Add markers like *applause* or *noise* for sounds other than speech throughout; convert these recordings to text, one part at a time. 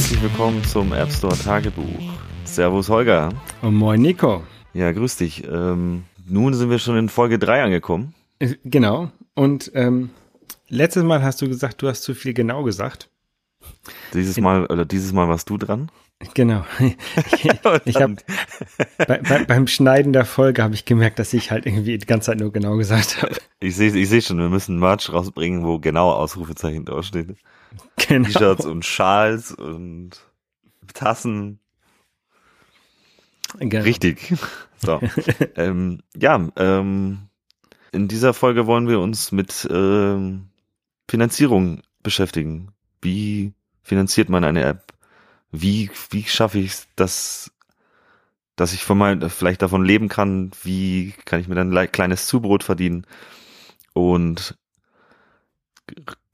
Herzlich willkommen zum App Store Tagebuch. Servus Holger. Und moin Nico. Ja, grüß dich. Ähm, nun sind wir schon in Folge 3 angekommen. Äh, Genau. Und ähm, letztes Mal hast du gesagt, du hast zu viel genau gesagt. Dieses Mal, oder dieses Mal warst du dran. Genau. *laughs* Ich, ich habe *laughs* bei, bei, beim Schneiden der Folge habe ich gemerkt, dass ich halt irgendwie die ganze Zeit nur genau gesagt habe. Ich sehe ich seh schon, wir müssen Merch rausbringen, wo genau Ausrufezeichen draufsteht. *laughs* Genau. T-Shirts und Schals und Tassen. Genau. Richtig. *laughs* So. ähm, ja, ähm, in dieser Folge wollen wir uns mit ähm, Finanzierung beschäftigen. Wie finanziert man eine App? Wie, wie schaffe ich es, dass, dass ich von mein, vielleicht davon leben kann? Wie kann ich mir dann ein kleines Zubrot verdienen? Und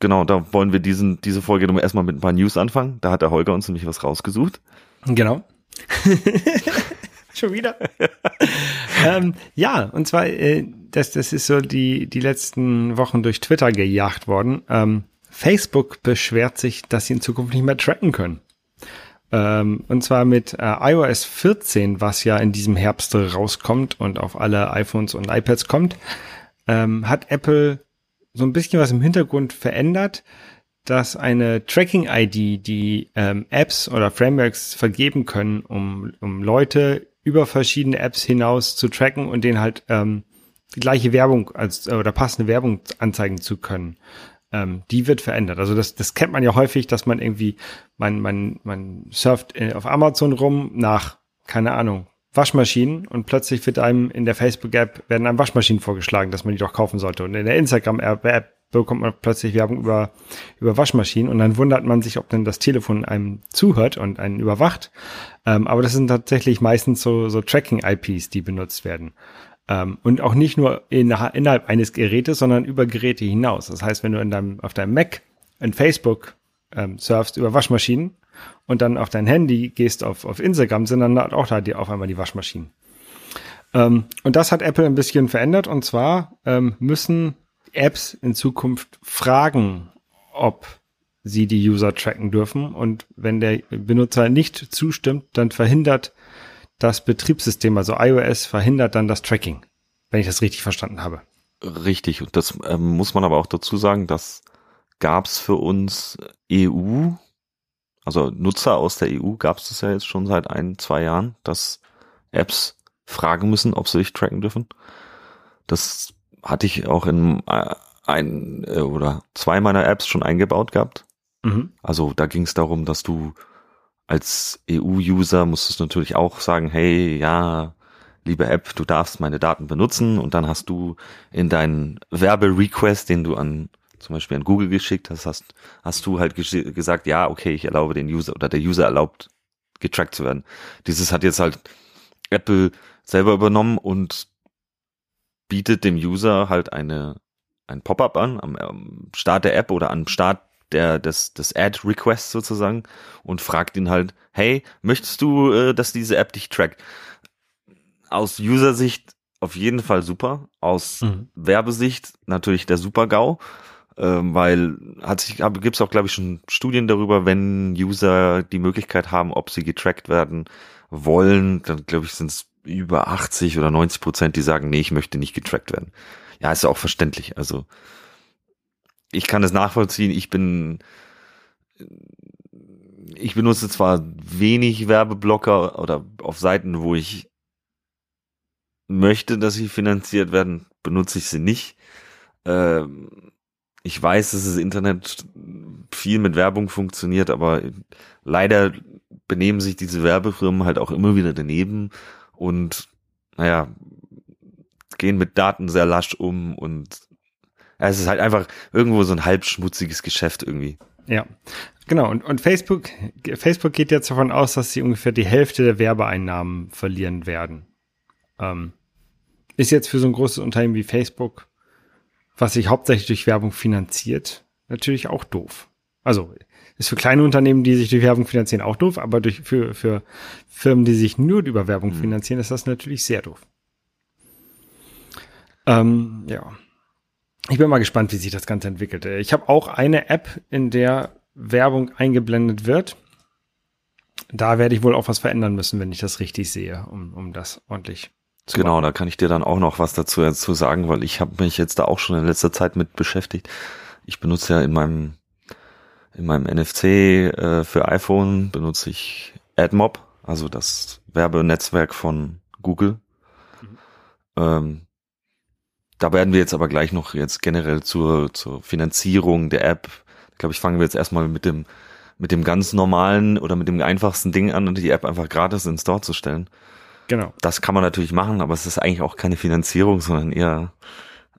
genau, da wollen wir diesen, diese Folge nun erstmal mit ein paar News anfangen. Da hat der Holger uns nämlich was rausgesucht. Genau. *laughs* Schon wieder. *laughs* ähm, ja, und zwar, äh, das, das ist so die, die letzten Wochen durch Twitter gejagt worden. Ähm, Facebook beschwert sich, dass sie in Zukunft nicht mehr tracken können. Ähm, und zwar mit äh, iOS 14, was ja in diesem Herbst rauskommt und auf alle iPhones und iPads kommt, ähm, hat Apple so ein bisschen was im Hintergrund verändert, dass eine Tracking-ID, die ähm, Apps oder Frameworks vergeben können, um, um Leute über verschiedene Apps hinaus zu tracken und denen halt ähm, die gleiche Werbung als oder passende Werbung anzeigen zu können. Ähm, die wird verändert. Also das, das kennt man ja häufig, dass man irgendwie, man, man, man surft äh, auf Amazon rum nach, keine Ahnung, Waschmaschinen und plötzlich wird einem in der Facebook-App werden einem Waschmaschinen vorgeschlagen, dass man die doch kaufen sollte. Und in der Instagram-App bekommt man plötzlich Werbung über, über Waschmaschinen und dann wundert man sich, ob denn das Telefon einem zuhört und einen überwacht. Ähm, aber das sind tatsächlich meistens so, so Tracking-IPs, die benutzt werden. Ähm, und auch nicht nur in, innerhalb eines Gerätes, sondern über Geräte hinaus. Das heißt, wenn du in deinem, auf deinem Mac in Facebook ähm, surfst über Waschmaschinen und dann auf dein Handy gehst auf, auf Instagram, sind dann auch da die, auf einmal die Waschmaschinen. Ähm, und das hat Apple ein bisschen verändert und zwar ähm, müssen Apps in Zukunft fragen, ob sie die User tracken dürfen und wenn der Benutzer nicht zustimmt, dann verhindert das Betriebssystem, also iOS, verhindert dann das Tracking, wenn ich das richtig verstanden habe. Richtig, und das ähm, muss man aber auch dazu sagen, das gab's für uns EU, also Nutzer aus der EU gab's das ja jetzt schon seit ein, zwei Jahren, dass Apps fragen müssen, ob sie dich tracken dürfen. Das hatte ich auch in äh, ein äh, oder zwei meiner Apps schon eingebaut gehabt. Mhm. Also da ging es darum, dass du als EU-User musstest natürlich auch sagen, hey, ja, liebe App, du darfst meine Daten benutzen und dann hast du in deinen Werberequest, den du an zum Beispiel an Google geschickt hast, hast, hast du halt gesagt, ja, okay, ich erlaube den User oder der User erlaubt, getrackt zu werden. Dieses hat jetzt halt Apple selber übernommen und bietet dem User halt eine ein Pop-up an am, am Start der App oder am Start der des des Ad Requests sozusagen und fragt ihn halt, hey, möchtest du, äh, dass diese App dich trackt? Aus User-Sicht auf jeden Fall super, aus Mhm. Werbesicht natürlich der Super-GAU, ähm, weil hat sich gibt es auch glaube ich schon Studien darüber, wenn User die Möglichkeit haben, ob sie getrackt werden wollen, dann glaube ich sind es über 80 oder 90 Prozent, die sagen, nee, ich möchte nicht getrackt werden. Ja, ist ja auch verständlich. Also ich kann es nachvollziehen. Ich bin, ich benutze zwar wenig Werbeblocker oder auf Seiten, wo ich möchte, dass sie finanziert werden, benutze ich sie nicht. Ähm, ich weiß, dass das Internet viel mit Werbung funktioniert, aber leider benehmen sich diese Werbefirmen halt auch immer wieder daneben und naja, gehen mit Daten sehr lasch um und ja, es ist halt einfach irgendwo so ein halb schmutziges Geschäft irgendwie. Ja, genau. Und, und Facebook, Facebook geht jetzt davon aus, dass sie ungefähr die Hälfte der Werbeeinnahmen verlieren werden. Ähm, ist jetzt für so ein großes Unternehmen wie Facebook, was sich hauptsächlich durch Werbung finanziert, natürlich auch doof. Also ist für kleine Unternehmen, die sich durch Werbung finanzieren, auch doof, aber durch, für, für Firmen, die sich nur über Werbung Mhm. finanzieren, ist das natürlich sehr doof. Ähm, ja. Ich bin mal gespannt, wie sich das Ganze entwickelt. Äh, Ich habe auch eine App, in der Werbung eingeblendet wird. Da werde ich wohl auch was verändern müssen, wenn ich das richtig sehe, um, um das ordentlich Genau, da kann ich dir dann auch noch was dazu, dazu sagen, weil ich habe mich jetzt da auch schon in letzter Zeit mit beschäftigt. Ich benutze ja in meinem in meinem NFC äh, für iPhone benutze ich AdMob, also das Werbenetzwerk von Google. Mhm. Ähm, da werden wir jetzt aber gleich noch jetzt generell zur, zur Finanzierung der App. Ich glaube, ich fange jetzt erstmal mit dem, mit dem ganz normalen oder mit dem einfachsten Ding an und die App einfach gratis in Store zu stellen. Genau. Das kann man natürlich machen, aber es ist eigentlich auch keine Finanzierung, sondern eher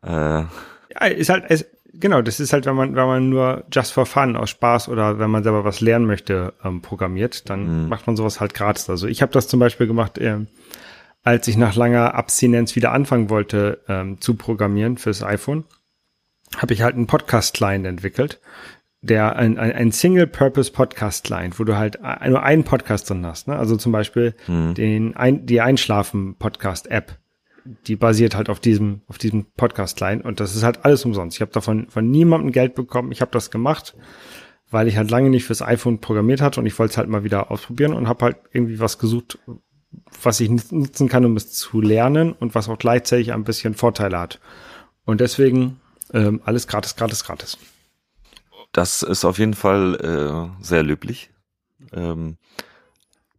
äh, ja, ist halt, es, genau, das ist halt, wenn man, wenn man nur just for fun aus Spaß oder wenn man selber was lernen möchte, ähm, programmiert, dann mhm. macht man sowas halt gratis. Also ich habe das zum Beispiel gemacht, äh, als ich nach langer Abstinenz wieder anfangen wollte ähm, zu programmieren fürs iPhone, habe ich halt einen Podcast-Client entwickelt, der ein, ein, ein Single-Purpose-Podcast-Client, wo du halt nur einen Podcast drin hast. Ne? Also zum Beispiel mhm. den ein, die Einschlafen-Podcast-App die basiert halt auf diesem, auf diesem Podcast-Client und das ist halt alles umsonst. Ich habe davon von niemandem Geld bekommen. Ich habe das gemacht, weil ich halt lange nicht fürs iPhone programmiert hatte und ich wollte es halt mal wieder ausprobieren und habe halt irgendwie was gesucht, was ich nutzen kann, um es zu lernen und was auch gleichzeitig ein bisschen Vorteile hat. Und deswegen ähm, alles gratis, gratis, gratis. Das ist auf jeden Fall äh, sehr löblich. Ähm,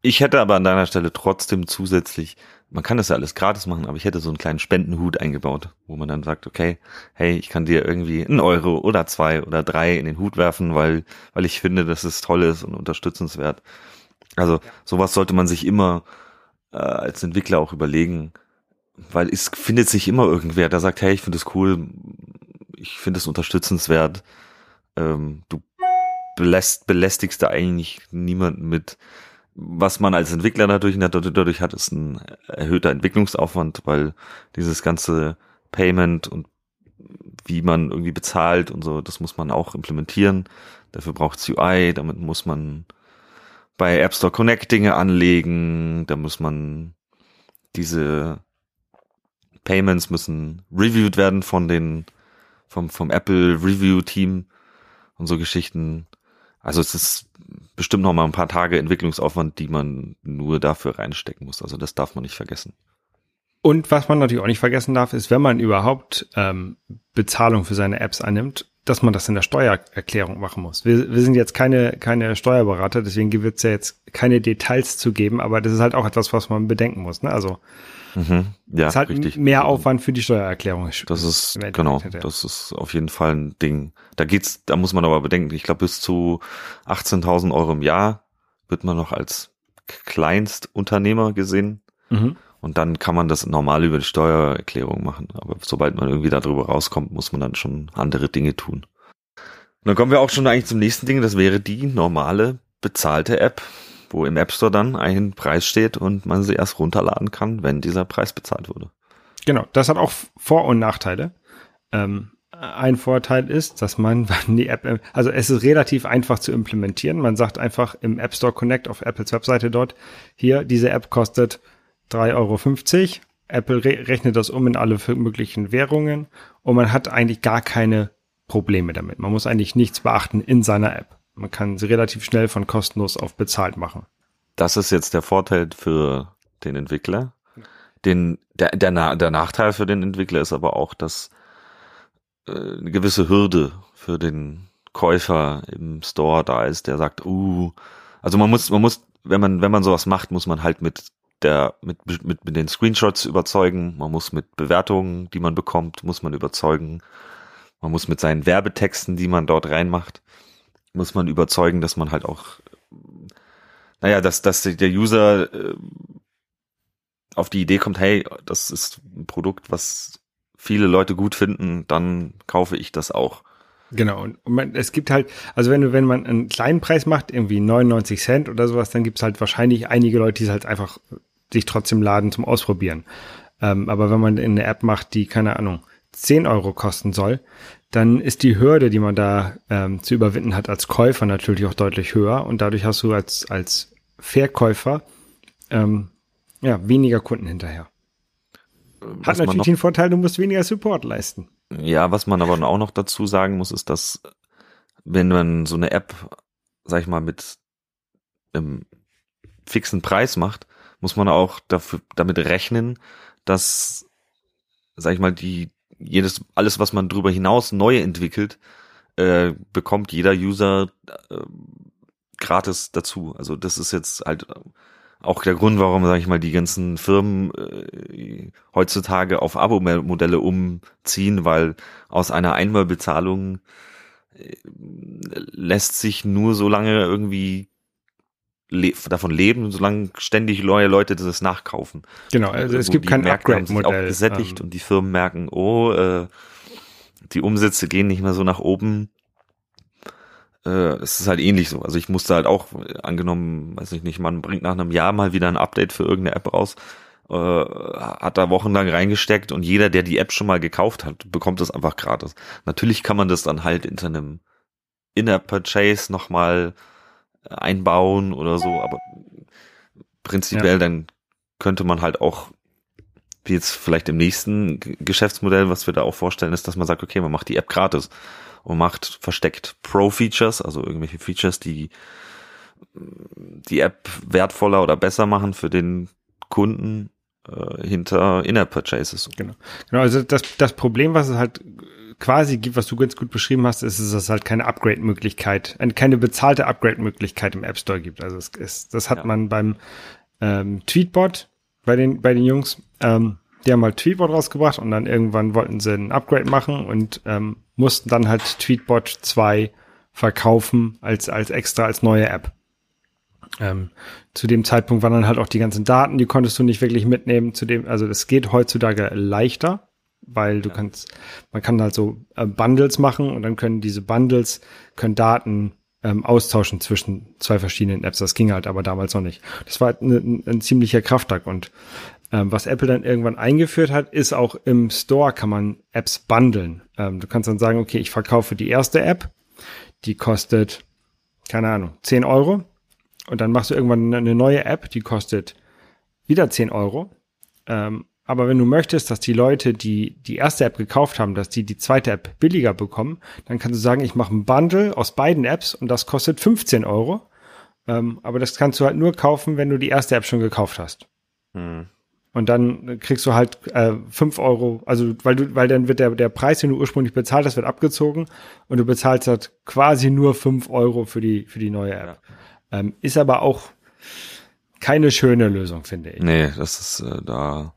ich hätte aber an deiner Stelle trotzdem zusätzlich man kann das ja alles gratis machen, aber ich hätte so einen kleinen Spendenhut eingebaut, wo man dann sagt, okay, hey, ich kann dir irgendwie einen Euro oder zwei oder drei in den Hut werfen, weil, weil ich finde, dass es toll ist und unterstützenswert. Also sowas sollte man sich immer äh, als Entwickler auch überlegen, weil es findet sich immer irgendwer, der sagt, hey, ich finde es cool, ich finde es unterstützenswert. Ähm, du beläst, belästigst da eigentlich niemanden mit, was man als Entwickler dadurch, dadurch hat, ist ein erhöhter Entwicklungsaufwand, weil dieses ganze Payment und wie man irgendwie bezahlt und so, das muss man auch implementieren. Dafür braucht es UI, damit muss man bei App Store Connect Dinge anlegen, da muss man diese Payments müssen reviewed werden von den vom vom Apple Review Team und so Geschichten. Also es ist bestimmt noch mal ein paar Tage Entwicklungsaufwand, die man nur dafür reinstecken muss. Also das darf man nicht vergessen. Und was man natürlich auch nicht vergessen darf, ist, wenn man überhaupt ähm, Bezahlung für seine Apps annimmt, dass man das in der Steuererklärung machen muss. Wir, wir sind jetzt keine, keine Steuerberater, deswegen wird es ja jetzt keine Details zu geben, aber das ist halt auch etwas, was man bedenken muss. Ne? Also mhm, ja, ist halt richtig. mehr Aufwand für die Steuererklärung. Das ist genau, das ist auf jeden Fall ein Ding. Da geht's, da muss man aber bedenken, ich glaube bis zu 18.000 Euro im Jahr wird man noch als Kleinstunternehmer gesehen. Mhm. Und dann kann man das normal über die Steuererklärung machen. Aber sobald man irgendwie darüber rauskommt, muss man dann schon andere Dinge tun. Und dann kommen wir auch schon eigentlich zum nächsten Ding. Das wäre die normale bezahlte App, wo im App Store dann ein Preis steht und man sie erst runterladen kann, wenn dieser Preis bezahlt wurde. Genau, das hat auch Vor- und Nachteile. Ähm, ein Vorteil ist, dass man *laughs* die App, also es ist relativ einfach zu implementieren. Man sagt einfach im App Store Connect auf Apples Webseite dort, hier, diese App kostet 3,50 Euro. Apple re rechnet das um in alle möglichen Währungen und man hat eigentlich gar keine Probleme damit. Man muss eigentlich nichts beachten in seiner App. Man kann sie relativ schnell von kostenlos auf bezahlt machen. Das ist jetzt der Vorteil für den Entwickler. Den, der, der, der Nachteil für den Entwickler ist aber auch, dass äh, eine gewisse Hürde für den Käufer im Store da ist, der sagt, uh, also man muss, man muss, wenn man, wenn man sowas macht, muss man halt mit der mit, mit, mit den Screenshots überzeugen, man muss mit Bewertungen, die man bekommt, muss man überzeugen, man muss mit seinen Werbetexten, die man dort reinmacht, muss man überzeugen, dass man halt auch, naja, dass, dass der User äh, auf die Idee kommt, hey, das ist ein Produkt, was viele Leute gut finden, dann kaufe ich das auch. Genau, und man, es gibt halt, also wenn wenn man einen kleinen Preis macht, irgendwie 99 Cent oder sowas, dann gibt es halt wahrscheinlich einige Leute, die es halt einfach sich trotzdem laden zum Ausprobieren. Ähm, aber wenn man eine App macht, die, keine Ahnung, 10 Euro kosten soll, dann ist die Hürde, die man da ähm, zu überwinden hat als Käufer natürlich auch deutlich höher und dadurch hast du als, als Verkäufer ähm, ja, weniger Kunden hinterher. Hat natürlich den Vorteil, du musst weniger Support leisten. Ja, was man aber auch noch dazu sagen muss, ist, dass wenn man so eine App, sag ich mal, mit einem fixen Preis macht, muss man auch dafür, damit rechnen, dass, sag ich mal, die, jedes, alles, was man darüber hinaus neu entwickelt, äh, bekommt jeder User äh, gratis dazu. Also das ist jetzt halt auch der Grund, warum, sage ich mal, die ganzen Firmen äh, heutzutage auf Abo-Modelle umziehen, weil aus einer Einmalbezahlung äh, lässt sich nur so lange irgendwie le davon leben, solange ständig neue Leute das nachkaufen. Genau, also es gibt kein Upgrade-Modell. auch gesättigt ähm. und die Firmen merken, oh, äh, die Umsätze gehen nicht mehr so nach oben äh, es ist halt ähnlich so. Also ich musste halt auch, angenommen, weiß ich nicht, man bringt nach einem Jahr mal wieder ein Update für irgendeine App raus, äh, hat da wochenlang reingesteckt und jeder, der die App schon mal gekauft hat, bekommt das einfach gratis. Natürlich kann man das dann halt in einem In-App-Purchase nochmal einbauen oder so, aber prinzipiell ja. dann könnte man halt auch wie jetzt vielleicht im nächsten Geschäftsmodell, was wir da auch vorstellen, ist, dass man sagt, okay, man macht die App gratis und macht versteckt Pro-Features, also irgendwelche Features, die die App wertvoller oder besser machen für den Kunden äh, hinter In-App-Purchases. Genau. Genau, also das, das Problem, was es halt quasi gibt, was du ganz gut beschrieben hast, ist, dass es halt keine Upgrade-Möglichkeit, keine bezahlte Upgrade-Möglichkeit im App Store gibt. Also es ist, das hat ja. man beim ähm, Tweetbot bei den, bei den Jungs, ähm, die haben halt Tweetbot rausgebracht und dann irgendwann wollten sie ein Upgrade machen und ähm, mussten dann halt Tweetbot 2 verkaufen als, als extra, als neue App. Ähm, zu dem Zeitpunkt waren dann halt auch die ganzen Daten, die konntest du nicht wirklich mitnehmen. Zu dem, also das geht heutzutage leichter, weil du ja. kannst, man kann halt so äh, Bundles machen und dann können diese Bundles können Daten ähm, austauschen zwischen zwei verschiedenen Apps. Das ging halt aber damals noch nicht. Das war halt ein, ein ziemlicher Kraftakt und ähm, was Apple dann irgendwann eingeführt hat, ist auch im Store kann man Apps bundeln. Ähm, du kannst dann sagen, okay, ich verkaufe die erste App, die kostet, keine Ahnung, 10 Euro. Und dann machst du irgendwann eine neue App, die kostet wieder 10 Euro. Ähm, aber wenn du möchtest, dass die Leute, die die erste App gekauft haben, dass die die zweite App billiger bekommen, dann kannst du sagen, ich mache ein Bundle aus beiden Apps und das kostet 15 Euro. Ähm, aber das kannst du halt nur kaufen, wenn du die erste App schon gekauft hast. Hm. Und dann kriegst du halt äh, 5 Euro, also weil du, weil dann wird der, der Preis, den du ursprünglich bezahlt hast, wird abgezogen und du bezahlst halt quasi nur 5 Euro für die, für die neue App. Ja. Ähm, ist aber auch keine schöne Lösung, finde ich. Nee, das ist äh, da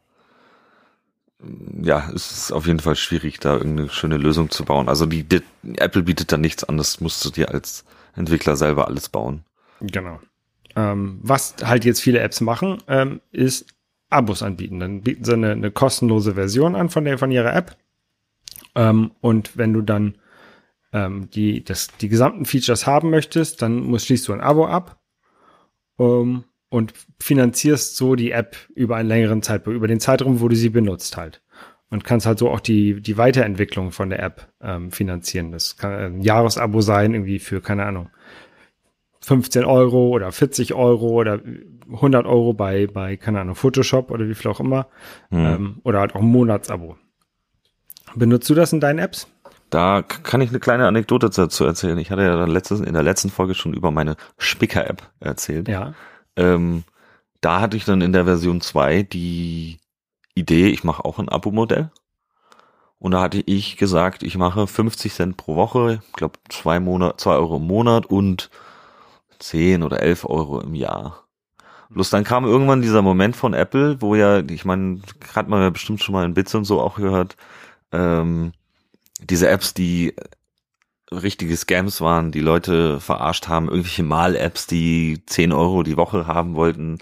ja, es ist auf jeden Fall schwierig, da irgendeine schöne Lösung zu bauen. Also die, die Apple bietet da nichts an, das musst du dir als Entwickler selber alles bauen. Genau. Ähm, was halt jetzt viele Apps machen, ähm, ist Abos anbieten. Dann bieten sie eine, eine kostenlose Version an von der von ihrer App. Ähm, und wenn du dann ähm, die, das, die gesamten Features haben möchtest, dann musst, schließt du ein Abo ab ähm, und finanzierst so die App über einen längeren Zeitraum, über den Zeitraum, wo du sie benutzt halt. Und kannst halt so auch die, die Weiterentwicklung von der App ähm, finanzieren. Das kann ein Jahresabo sein, irgendwie für, keine Ahnung, 15 Euro oder 40 Euro oder 100 Euro bei, bei, keine Ahnung, Photoshop oder wie viel auch immer. Mhm. Ähm, oder halt auch ein Monatsabo. Benutzt du das in deinen Apps? Da kann ich eine kleine Anekdote dazu erzählen. Ich hatte ja dann letztes, in der letzten Folge schon über meine Spicker-App erzählt. Ja. Ähm, da hatte ich dann in der Version 2 die Idee, ich mache auch ein Abo-Modell. Und da hatte ich gesagt, ich mache 50 Cent pro Woche, ich glaube zwei Monat, zwei Euro im Monat und 10 oder 11 Euro im Jahr. Bloß dann kam irgendwann dieser Moment von Apple, wo ja, ich meine, hat man ja bestimmt schon mal in Bits und so auch gehört, ähm, diese Apps, die richtige Scams waren, die Leute verarscht haben, irgendwelche Mal-Apps, die 10 Euro die Woche haben wollten,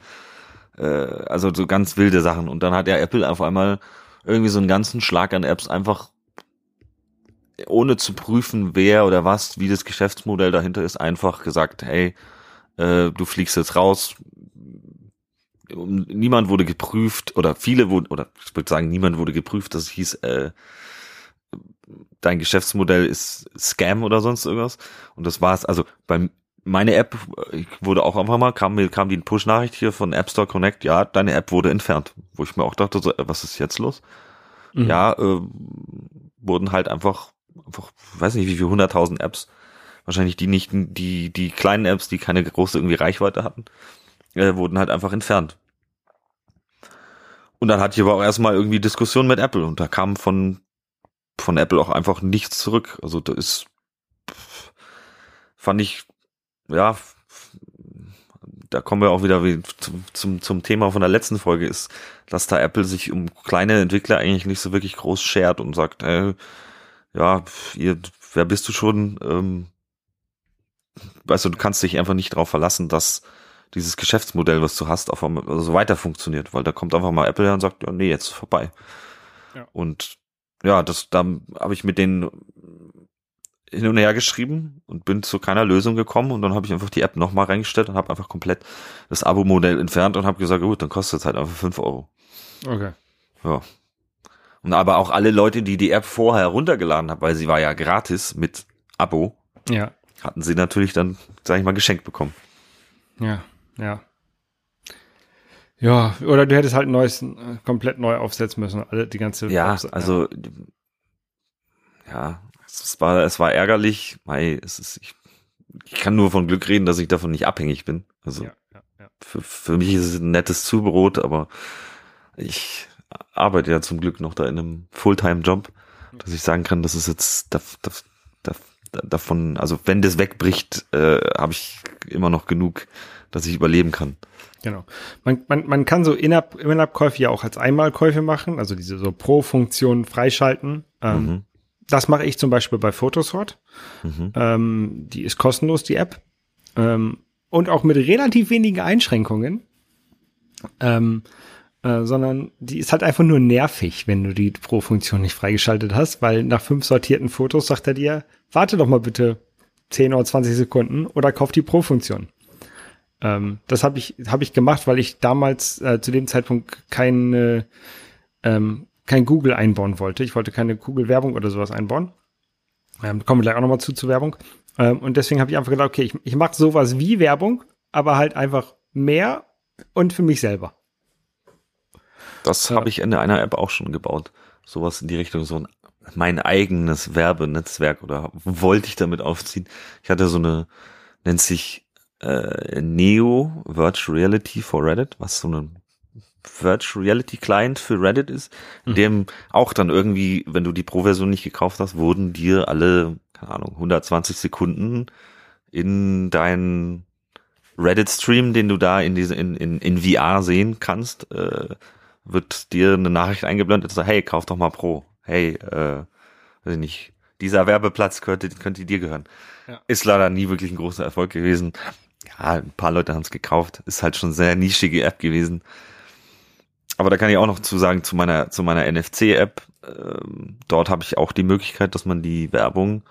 äh, also so ganz wilde Sachen. Und dann hat ja Apple auf einmal irgendwie so einen ganzen Schlag an Apps einfach ohne zu prüfen, wer oder was, wie das Geschäftsmodell dahinter ist, einfach gesagt, hey, äh, du fliegst jetzt raus. Niemand wurde geprüft oder viele wurden, oder ich würde sagen, niemand wurde geprüft, das hieß, äh, dein Geschäftsmodell ist Scam oder sonst irgendwas. Und das war's. Also beim meine App wurde auch einfach mal, kam mir, kam die Push-Nachricht hier von App Store Connect, ja, deine App wurde entfernt. Wo ich mir auch dachte, so, äh, was ist jetzt los? Mhm. Ja, äh, wurden halt einfach einfach, weiß nicht, wie viele hunderttausend Apps, wahrscheinlich die nicht, die, die kleinen Apps, die keine große irgendwie Reichweite hatten, äh, wurden halt einfach entfernt. Und dann hatte ich aber auch erstmal irgendwie Diskussion mit Apple und da kam von, von Apple auch einfach nichts zurück. Also da ist, fand ich, ja, da kommen wir auch wieder zum, zum, zum Thema von der letzten Folge ist, dass da Apple sich um kleine Entwickler eigentlich nicht so wirklich groß schert und sagt, äh, ja, ihr, wer bist du schon? Ähm, weißt du, du kannst dich einfach nicht darauf verlassen, dass dieses Geschäftsmodell, was du hast, auf einmal also weiter funktioniert, weil da kommt einfach mal Apple her und sagt, ja, nee, jetzt ist vorbei. Ja. Und ja, das, da habe ich mit denen hin und her geschrieben und bin zu keiner Lösung gekommen und dann habe ich einfach die App nochmal reingestellt und habe einfach komplett das Abo-Modell entfernt und habe gesagt, gut, dann kostet es halt einfach fünf Euro. Okay. Ja. Und aber auch alle Leute, die die App vorher runtergeladen haben, weil sie war ja gratis mit Abo, ja. hatten sie natürlich dann, sag ich mal, geschenkt bekommen. Ja, ja. Ja, oder du hättest halt ein neues, äh, komplett neu aufsetzen müssen, alle, die ganze. Ja, Aufs also, ja, es war, es war ärgerlich, weil es ist, ich, ich kann nur von Glück reden, dass ich davon nicht abhängig bin. Also, ja, ja, ja. Für, für mich ist es ein nettes Zubrot, aber ich arbeite ja zum Glück noch da in einem Fulltime-Job, dass ich sagen kann, das ist jetzt, da, da, da, davon, also wenn das wegbricht, äh, habe ich immer noch genug, dass ich überleben kann. Genau. Man, man, man kann so In-App-Käufe ja auch als Einmalkäufe machen, also diese so Pro-Funktion freischalten. Ähm, mhm. Das mache ich zum Beispiel bei Photosort. Mhm. Ähm, die ist kostenlos, die App. Ähm, und auch mit relativ wenigen Einschränkungen. Ähm, äh, sondern die ist halt einfach nur nervig, wenn du die Pro-Funktion nicht freigeschaltet hast, weil nach fünf sortierten Fotos sagt er dir, warte doch mal bitte 10 oder 20 Sekunden oder kauf die Pro-Funktion. Ähm, das habe ich, hab ich gemacht, weil ich damals äh, zu dem Zeitpunkt kein, ähm, kein Google einbauen wollte. Ich wollte keine Google-Werbung oder sowas einbauen. Ähm, kommen wir gleich auch nochmal zu zur Werbung. Ähm, und deswegen habe ich einfach gedacht, okay, ich, ich mache sowas wie Werbung, aber halt einfach mehr und für mich selber. Das habe ich in einer App auch schon gebaut. Sowas in die Richtung, so ein mein eigenes Werbenetzwerk oder wollte ich damit aufziehen. Ich hatte so eine, nennt sich äh, Neo Virtual Reality for Reddit, was so ein Virtual Reality Client für Reddit ist, in mhm. dem auch dann irgendwie, wenn du die Pro-Version nicht gekauft hast, wurden dir alle, keine Ahnung, 120 Sekunden in deinen Reddit-Stream, den du da in diese in, in, in VR sehen kannst, äh, wird dir eine Nachricht eingeblendet, so, hey, kauf doch mal Pro. Hey, äh, weiß ich nicht, dieser Werbeplatz könnte, könnte dir gehören. Ja. Ist leider nie wirklich ein großer Erfolg gewesen. Ja, ein paar Leute haben es gekauft. Ist halt schon sehr nischige App gewesen. Aber da kann ich auch noch zu sagen, zu meiner, zu meiner NFC-App, ähm, dort habe ich auch die Möglichkeit, dass man die Werbung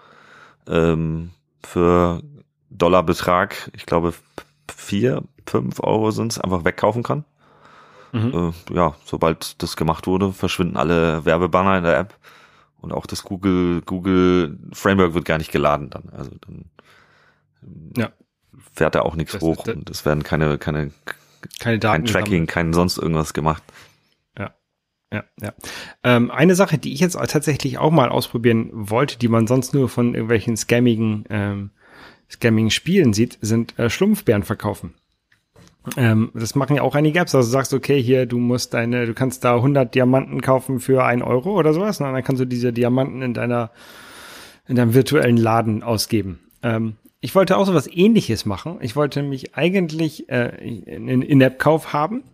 ähm, für Dollarbetrag, ich glaube vier, fünf Euro sind es, einfach wegkaufen kann. Mhm. Äh, ja, sobald das gemacht wurde, verschwinden alle Werbebanner in der App und auch das Google Google Framework wird gar nicht geladen dann. Also dann ja. Fährt da auch nichts das, hoch und es werden keine keine keine Daten kein Tracking, kein sonst irgendwas gemacht. Ja, ja, ja. Ähm, eine Sache, die ich jetzt tatsächlich auch mal ausprobieren wollte, die man sonst nur von irgendwelchen scammigen ähm, scammigen Spielen sieht, sind äh, Schlumpfbären verkaufen. Ähm, das machen ja auch einige Apps. Also du sagst, okay, hier, du musst deine, du kannst da 100 Diamanten kaufen für ein Euro oder sowas. Und dann kannst du diese Diamanten in deiner, in deinem virtuellen Laden ausgeben. Ähm, ich wollte auch sowas ähnliches machen. Ich wollte mich eigentlich äh, in In-App-Kauf haben.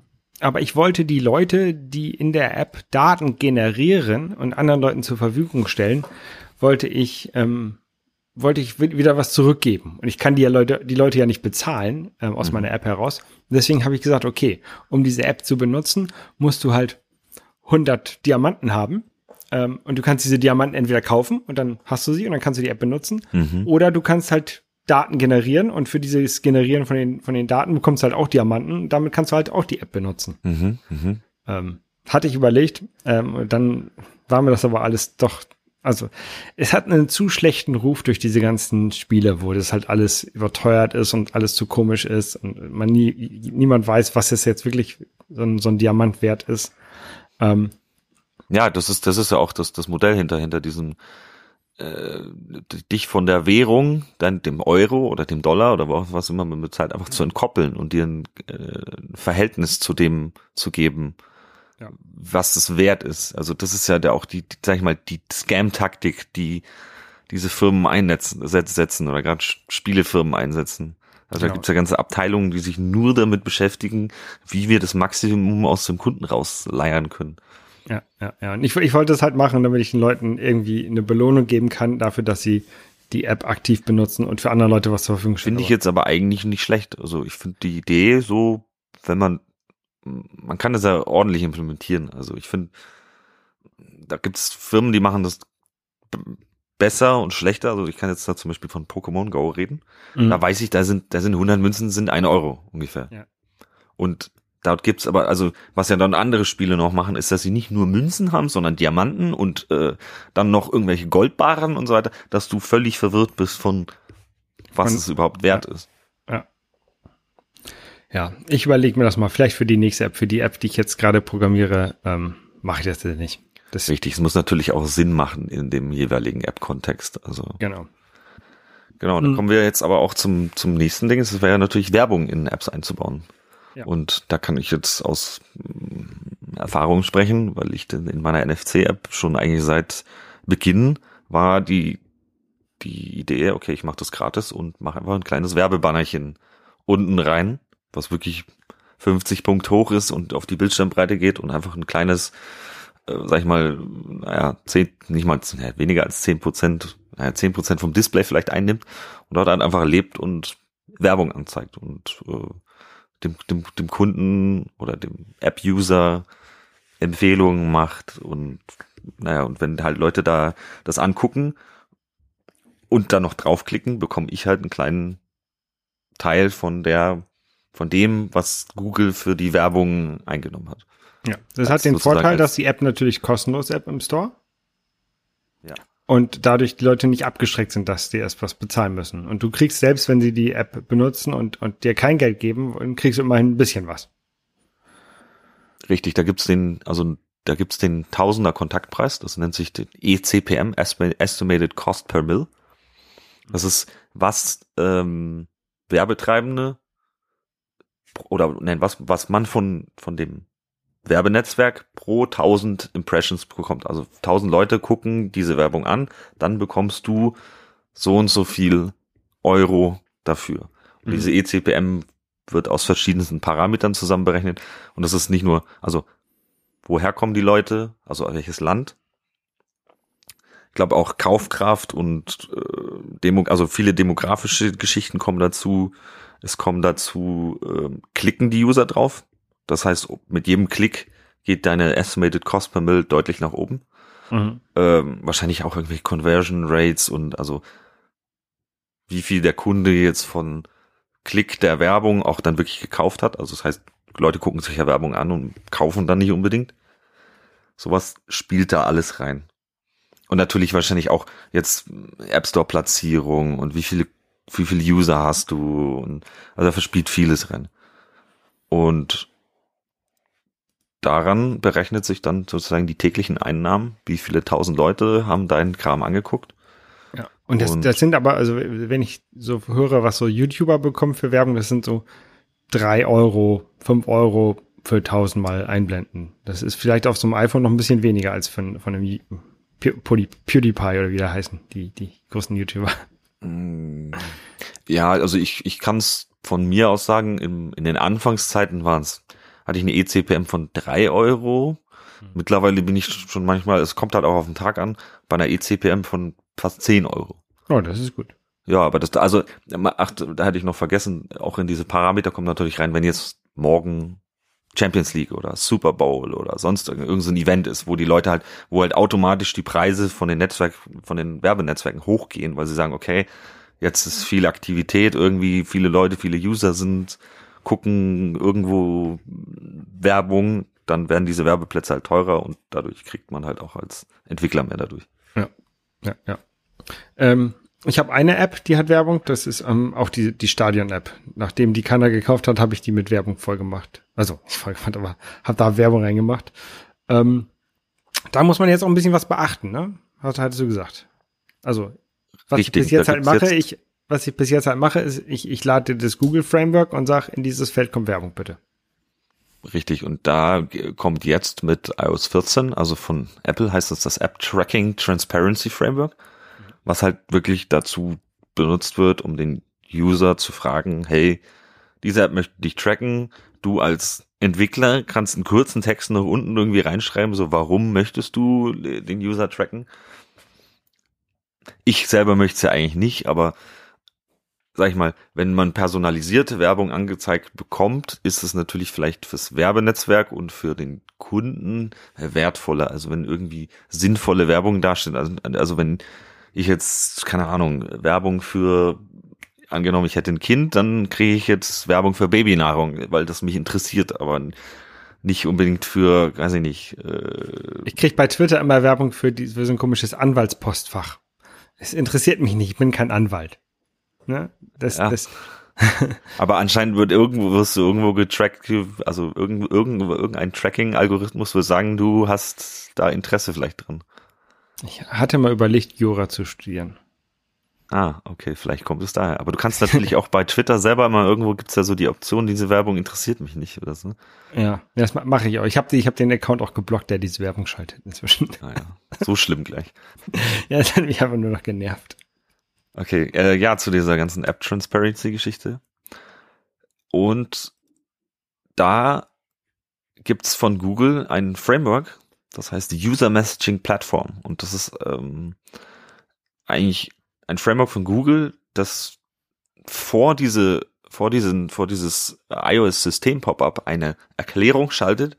Aber ich wollte die Leute, die in der App Daten generieren und anderen Leuten zur Verfügung stellen, wollte ich ähm, wollte ich wieder was zurückgeben. Und ich kann die ja Leute, die Leute ja nicht bezahlen ähm, aus mhm. meiner App heraus. deswegen habe ich gesagt, okay, um diese App zu benutzen, musst du halt 100 Diamanten haben. Ähm, und du kannst diese Diamanten entweder kaufen und dann hast du sie und dann kannst du die App benutzen. Mhm. Oder du kannst halt Daten generieren und für dieses Generieren von den, von den Daten bekommst du halt auch Diamanten. Damit kannst du halt auch die App benutzen. Mhm. Mhm. Ähm, hatte ich überlegt. Ähm, dann war mir das aber alles doch also es hat einen zu schlechten Ruf durch diese ganzen Spiele, wo das halt alles überteuert ist und alles zu komisch ist und man nie, niemand weiß, was es jetzt wirklich so ein, so ein Diamant wert ist. Ähm, ja, das ist, das ist ja auch das, das Modell hinter, hinter diesem äh, dich von der Währung, dann dem Euro oder dem Dollar oder was immer man bezahlt, einfach zu entkoppeln und dir ein äh, Verhältnis zu dem zu geben, ja. was das wert ist. Also das ist ja der auch die, die sag ich mal, die Scam-Taktik, die diese Firmen einsetzen oder gerade Spielefirmen einsetzen. Also genau. da gibt's ja ganze Abteilungen, die sich nur damit beschäftigen, wie wir das Maximum aus dem Kunden rausleiern können. Ja, ja, ja. Und ich, ich wollte das halt machen, damit ich den Leuten irgendwie eine Belohnung geben kann dafür, dass sie die App aktiv benutzen und für andere Leute was zur Verfügung stellen. Finde ich jetzt aber eigentlich nicht schlecht. Also ich finde die Idee so, wenn man, man kann das ja ordentlich implementieren. Also ich finde, da gibt's Firmen, die machen das besser und schlechter. Also ich kann jetzt da zum Beispiel von Pokémon Go reden. Mhm. Da weiß ich, da sind, da sind 100 Münzen sind ein Euro ungefähr. Ja. Und Dort gibt's aber, also was ja dann andere Spiele noch machen, ist, dass sie nicht nur Münzen haben, sondern Diamanten und äh, dann noch irgendwelche Goldbarren und so weiter, dass du völlig verwirrt bist von was und, es überhaupt wert ja. ist. Ja. Ja, ich überlege mir das mal. Vielleicht für die nächste App, für die App, die ich jetzt gerade programmiere, ähm, mache ich das nicht. Das Richtig, es muss natürlich auch Sinn machen in dem jeweiligen App-Kontext. Also genau. Genau, dann hm. kommen wir jetzt aber auch zum, zum nächsten Ding. Es wäre ja natürlich Werbung in Apps einzubauen. Und da kann ich jetzt aus mm, Erfahrung sprechen, weil ich in meiner NFC-App schon eigentlich seit Beginn war die, die Idee, okay, ich mache das gratis und mache einfach ein kleines Werbebannerchen unten rein, was wirklich 50 Punkt hoch ist und auf die Bildschirmbreite geht und einfach ein kleines, äh, sag ich mal, naja, zehn, nicht mal, naja, weniger als zehn Prozent, naja, zehn Prozent vom Display vielleicht einnimmt und dort dann einfach lebt und Werbung anzeigt. Und äh, dem, dem, dem Kunden oder dem App-User Empfehlungen macht und naja, und wenn halt Leute da das angucken und dann noch draufklicken, bekomme ich halt einen kleinen Teil von der, von dem, was Google für die Werbung eingenommen hat. Ja, das, das hat den Vorteil, dass die App natürlich kostenlos App im Store. Und dadurch die Leute nicht abgeschreckt sind, dass die erst was bezahlen müssen. Und du kriegst selbst, wenn sie die App benutzen und, und dir kein Geld geben, kriegst du immerhin ein bisschen was. Richtig, da gibt's den, also da gibt's den Tausender Kontaktpreis, das nennt sich den ECPM, Estimated Cost per Mill. Das ist, was ähm, Werbetreibende oder nein, was, was man von, von dem Werbenetzwerk pro 1000 Impressions bekommt. Also 1000 Leute gucken diese Werbung an, dann bekommst du so und so viel Euro dafür. Und mhm. diese ECPM wird aus verschiedensten Parametern zusammenberechnet. Und das ist nicht nur, also woher kommen die Leute, also welches Land. Ich glaube auch Kaufkraft und äh, Demo, also viele demografische Geschichten kommen dazu. Es kommen dazu, äh, klicken die User drauf. Das heißt, mit jedem Klick geht deine Estimated Cost per Mill deutlich nach oben. Mhm. Ähm, wahrscheinlich auch irgendwie Conversion Rates und also wie viel der Kunde jetzt von Klick der Werbung auch dann wirklich gekauft hat. Also das heißt, Leute gucken sich ja Werbung an und kaufen dann nicht unbedingt. Sowas spielt da alles rein. Und natürlich wahrscheinlich auch jetzt App Store Platzierung und wie viele, wie viele User hast du und also da verspielt vieles rein. Und daran berechnet sich dann sozusagen die täglichen Einnahmen. Wie viele tausend Leute haben deinen Kram angeguckt? Ja. Und das, und das sind aber, also wenn ich so höre, was so YouTuber bekommen für Werbung, das sind so drei Euro, fünf Euro für tausendmal einblenden. Das ist vielleicht auf so einem iPhone noch ein bisschen weniger als von, von einem PewDiePie oder wie der heißen, die, die großen YouTuber. Mm. Ja, also ich, ich kann es von mir aus sagen, in, in den Anfangszeiten waren es hatte ich eine ECPM von drei Euro. Mhm. Mittlerweile bin ich schon manchmal, es kommt halt auch auf den Tag an, bei einer ECPM von fast zehn Euro. Oh, das ist gut. Ja, aber das, also, ach, da hatte ich noch vergessen, auch in diese Parameter kommt natürlich rein, wenn jetzt morgen Champions League oder Super Bowl oder sonst irgendein so Event ist, wo die Leute halt, wo halt automatisch die Preise von den Netzwerk, von den Werbenetzwerken hochgehen, weil sie sagen, okay, jetzt ist viel Aktivität, irgendwie viele Leute, viele User sind gucken irgendwo Werbung, dann werden diese Werbeplätze halt teurer und dadurch kriegt man halt auch als Entwickler mehr dadurch. Ja, ja, ja. Ähm, ich habe eine App, die hat Werbung, das ist ähm, auch die, die Stadion-App. Nachdem die keiner gekauft hat, habe ich die mit Werbung vollgemacht. Also nicht vollgemacht, aber habe da Werbung reingemacht. Ähm, da muss man jetzt auch ein bisschen was beachten, ne? Was hattest du gesagt? Also was Richtig, ich bis jetzt halt mache, jetzt- ich, was ich bis jetzt halt mache, ist, ich, ich lade das Google Framework und sage, in dieses Feld kommt Werbung bitte. Richtig, und da g- kommt jetzt mit iOS 14, also von Apple heißt das das App Tracking Transparency Framework, was halt wirklich dazu benutzt wird, um den User zu fragen, hey, diese App möchte dich tracken, du als Entwickler kannst einen kurzen Text nach unten irgendwie reinschreiben, so warum möchtest du den User tracken? Ich selber möchte es ja eigentlich nicht, aber sag ich mal, wenn man personalisierte Werbung angezeigt bekommt, ist es natürlich vielleicht fürs Werbenetzwerk und für den Kunden wertvoller. Also wenn irgendwie sinnvolle Werbung dasteht, also, also wenn ich jetzt, keine Ahnung, Werbung für, angenommen, ich hätte ein Kind, dann kriege ich jetzt Werbung für Babynahrung, weil das mich interessiert, aber nicht unbedingt für, weiß ich nicht, äh, Ich krieg bei Twitter immer Werbung für, die, für so ein komisches Anwaltspostfach. Es interessiert mich nicht, ich bin kein Anwalt. Ne? Das, Ja. das, *laughs* Aber anscheinend wird irgendwo, wirst du irgendwo getrackt, also irgend, irgend, irgendein Tracking-Algorithmus wird sagen, du hast da Interesse vielleicht dran. ich hatte mal überlegt, Jura zu studieren. Ah, okay, vielleicht kommt es daher. Aber du kannst natürlich *laughs* auch bei Twitter selber mal irgendwo gibt's ja so die Option, diese Werbung interessiert mich nicht oder so. Ja, das ma- mache ich auch. Ich habe hab den Account auch geblockt, der diese Werbung schaltet inzwischen. Naja, so schlimm gleich. *laughs* ja, das hat mich einfach nur noch genervt. Okay, äh, ja, zu dieser ganzen App Transparency Geschichte. Und da gibt's von Google ein Framework, das heißt User Messaging Platform. Und das ist ähm, eigentlich ein Framework von Google, das vor diese vor diesen vor dieses iOS System Pop-up eine Erklärung schaltet,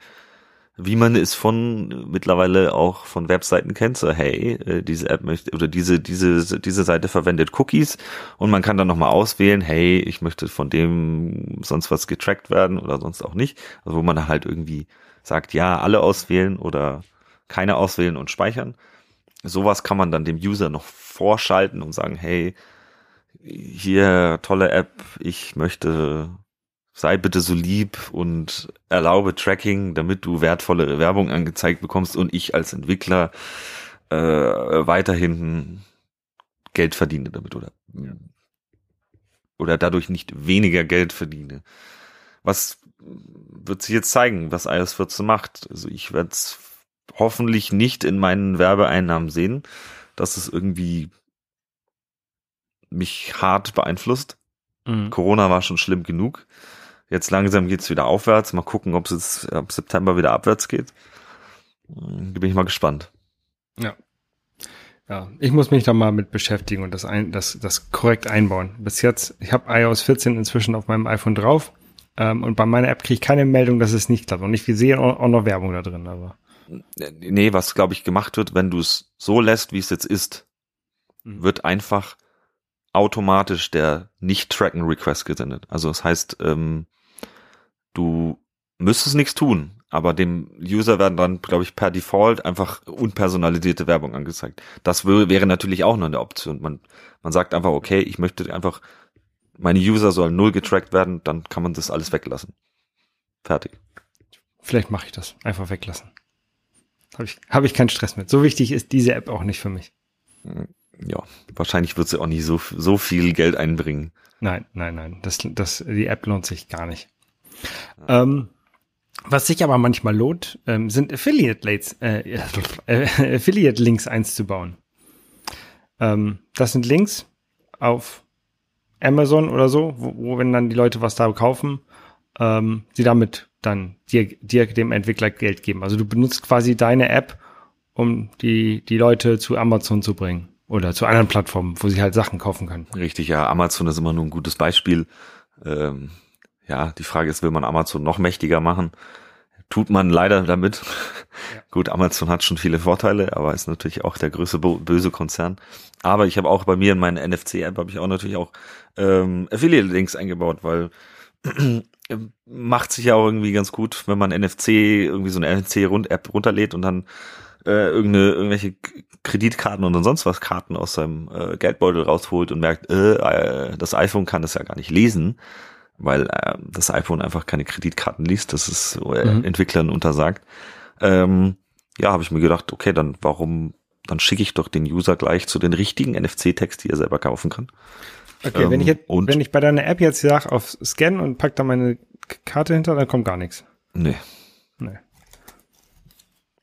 wie man es von mittlerweile auch von Webseiten kennt, so hey, äh, diese App möchte oder diese diese diese Seite verwendet Cookies und man kann dann noch mal auswählen, hey, ich möchte von dem sonst was getrackt werden oder sonst auch nicht, also wo man halt irgendwie sagt, ja, alle auswählen oder keine auswählen und speichern. Sowas kann man dann dem User noch vorschalten und sagen, hey, hier tolle App, ich möchte sei bitte so lieb und erlaube Tracking, damit du wertvolle Werbung angezeigt bekommst und ich als Entwickler äh, weiterhin Geld verdiene damit oder oder dadurch nicht weniger Geld verdiene. Was wird sich jetzt zeigen, was iOS 14 macht? Also ich werde es hoffentlich nicht in meinen Werbeeinnahmen sehen, dass es irgendwie mich hart beeinflusst. Mhm. Corona war schon schlimm genug. Jetzt langsam geht's wieder aufwärts. Mal gucken, ob es jetzt ab September wieder abwärts geht. Hm, Da bin ich mal gespannt. Ja, ich muss mich da mal mit beschäftigen und das, ein, das, das korrekt einbauen. Bis jetzt, ich habe iOS 14 inzwischen auf meinem iPhone drauf ähm, und bei meiner App kriege ich keine Meldung, dass es nicht klappt. Und ich sehe auch auch noch Werbung da drin. Aber Nee, was glaube ich gemacht wird, wenn du es so lässt, wie es jetzt ist, Mhm. wird einfach automatisch der Nicht-Tracken-Request gesendet. Also das heißt, ähm, du müsstest nichts tun, aber dem User werden dann, glaube ich, per Default einfach unpersonalisierte Werbung angezeigt. Das wäre natürlich auch noch eine Option. Man, man sagt einfach, okay, ich möchte einfach, meine User sollen null getrackt werden, dann kann man das alles weglassen. Fertig. vielleicht mache ich das. Einfach weglassen. Habe ich, hab ich keinen Stress mit. So wichtig ist diese App auch nicht für mich. Ja, wahrscheinlich wird sie auch nicht so, so viel Geld einbringen. Nein, nein, nein. Das, das, die App lohnt sich gar nicht. Ähm, was sich aber manchmal lohnt, ähm, sind Affiliate-Links äh, äh, Affiliate -Links einzubauen. Ähm, das sind Links auf Amazon oder so, wo, wo wenn dann die Leute was da kaufen, ähm, sie damit dann dir, dir dem Entwickler Geld geben. Also du benutzt quasi deine App, um die, die Leute zu Amazon zu bringen oder zu anderen Plattformen, wo sie halt Sachen kaufen können. Richtig, ja, Amazon ist immer nur ein gutes Beispiel. Ähm, ja, die Frage ist, will man Amazon noch mächtiger machen? Tut man leider damit. *laughs* Gut, Amazon hat schon viele Vorteile, aber ist natürlich auch der größte böse Konzern. Aber ich habe auch bei mir in meiner NFC-App habe ich auch natürlich auch ähm, Affiliate-Links eingebaut, weil *clears throat* macht sich ja auch irgendwie ganz gut, wenn man NFC, irgendwie so eine NFC-App runterlädt und dann äh, irgendeine, irgendwelche Kreditkarten und sonst was Karten aus seinem äh, Geldbeutel rausholt und merkt, äh, äh, das iPhone kann das ja gar nicht lesen, weil äh, das iPhone einfach keine Kreditkarten liest, das ist äh, Mhm. Entwicklern untersagt. Ähm, ja, habe ich mir gedacht, okay, dann warum dann schicke ich doch den User gleich zu den richtigen NFC-Tags, die er selber kaufen kann. Okay, ähm, wenn ich jetzt, wenn ich bei deiner App jetzt sage auf Scan und pack da meine Karte hinter, dann kommt gar nichts. Nee. Nee.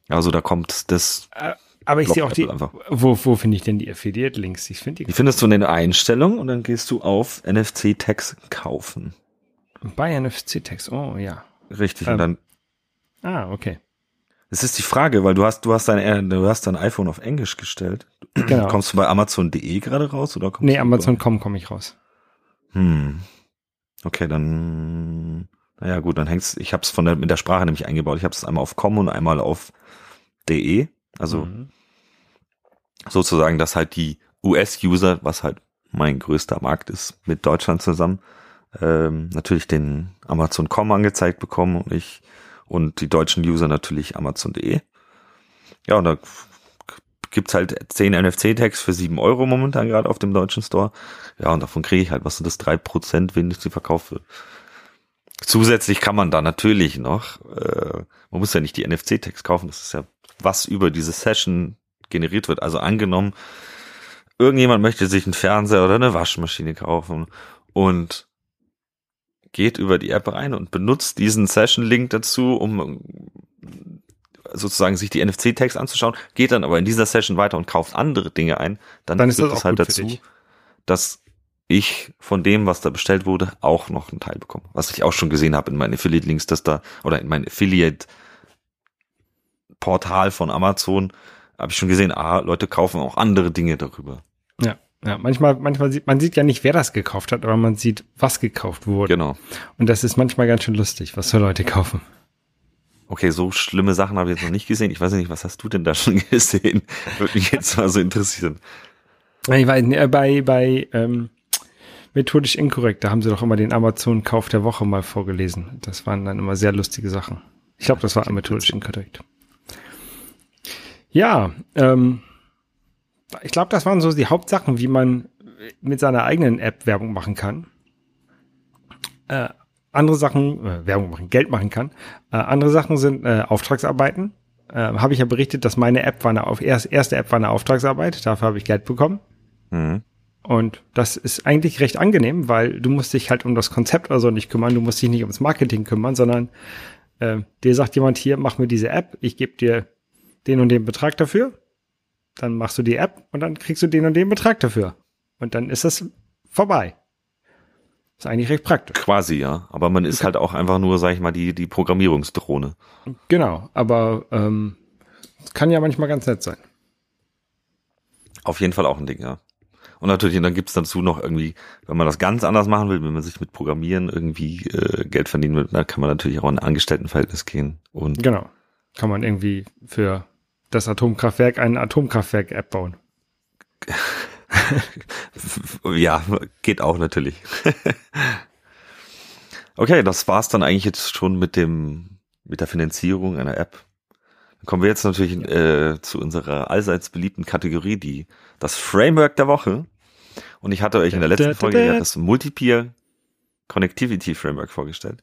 Also da kommt das. Äh, aber ich sehe auch die. Einfach. Wo, wo finde ich denn die Affiliate-Links? Ich finde die. Die findest du in den Einstellungen und dann gehst du auf NFC-Tags kaufen. Bei NFC-Tags, oh ja. Richtig, ähm, und dann. Ah, okay. Es ist die Frage, weil du hast, du hast dein, äh, du hast dein iPhone auf Englisch gestellt. Genau. Kommst du bei Amazon.de gerade raus oder kommst Nee, Amazon.com komme ich raus. Hm. Okay, dann, naja, gut, dann hängt's, ich habe es von der, mit der Sprache nämlich eingebaut. Ich habe es einmal auf com und einmal auf de. Also, mhm. sozusagen, dass halt die US-User, was halt mein größter Markt ist, mit Deutschland zusammen, ähm, natürlich den Amazon.com angezeigt bekommen und ich und die deutschen User natürlich Amazon.de. Ja, und da gibt's halt 10 NFC-Tags für 7 Euro momentan gerade auf dem deutschen Store. Ja, und davon kriege ich halt, was sind das, 3%, wenn ich sie verkaufe. Zusätzlich kann man da natürlich noch, äh, man muss ja nicht die NFC-Tags kaufen, das ist ja was über diese Session generiert wird. Also angenommen, irgendjemand möchte sich einen Fernseher oder eine Waschmaschine kaufen und geht über die App rein und benutzt diesen Session-Link dazu, um sozusagen sich die NFC-Tags anzuschauen, geht dann aber in dieser Session weiter und kauft andere Dinge ein, dann, dann ist es halt dazu, dass ich von dem, was da bestellt wurde, auch noch einen Teil bekomme. Was ich auch schon gesehen habe in meinen Affiliate-Links, dass da, oder in meinem Affiliate-Portal von Amazon, habe ich schon gesehen, ah, Leute kaufen auch andere Dinge darüber. Ja. Ja, manchmal, manchmal sieht man sieht ja nicht, wer das gekauft hat, aber man sieht, was gekauft wurde. Genau. Und das ist manchmal ganz schön lustig, was so Leute kaufen. Okay, so schlimme Sachen habe ich jetzt noch nicht gesehen. Ich weiß nicht, was hast du denn da schon *laughs* gesehen? Würde mich jetzt mal so interessieren. Ich weiß, äh, bei, bei ähm, methodisch inkorrekt, da haben sie doch immer den Amazon-Kauf der Woche mal vorgelesen. Das waren dann immer sehr lustige Sachen. Ich glaube, das war methodisch inkorrekt. Ja, ähm, ich glaube, das waren so die Hauptsachen, wie man mit seiner eigenen App Werbung machen kann. Äh, andere Sachen, äh, Werbung machen, Geld machen kann. Äh, andere Sachen sind äh, Auftragsarbeiten. Äh, habe ich ja berichtet, dass meine App war eine auf erst, erste App war eine Auftragsarbeit. Dafür habe ich Geld bekommen. Mhm. Und das ist eigentlich recht angenehm, weil du musst dich halt um das Konzept oder so nicht kümmern. Du musst dich nicht ums Marketing kümmern, sondern äh, dir sagt jemand hier, mach mir diese App. Ich gebe dir den und den Betrag dafür dann machst du die App und dann kriegst du den und den Betrag dafür. Und dann ist das vorbei. Ist eigentlich recht praktisch. Quasi, ja. Aber man ist halt auch einfach nur, sag ich mal, die, die Programmierungsdrohne. Genau, aber ähm, kann ja manchmal ganz nett sein. Auf jeden Fall auch ein Ding, ja. Und natürlich, und dann gibt's dazu noch irgendwie, wenn man das ganz anders machen will, wenn man sich mit Programmieren irgendwie äh, Geld verdienen will, dann kann man natürlich auch in ein Angestelltenverhältnis gehen. Und genau. Kann man irgendwie für das Atomkraftwerk ein Atomkraftwerk-App bauen. *laughs* ja, geht auch natürlich. *laughs* okay, das war's dann eigentlich jetzt schon mit dem mit der Finanzierung einer App. Dann kommen wir jetzt natürlich äh, zu unserer allseits beliebten Kategorie, die das Framework der Woche. Und ich hatte euch in der letzten Folge ja das Multipeer Connectivity Framework vorgestellt.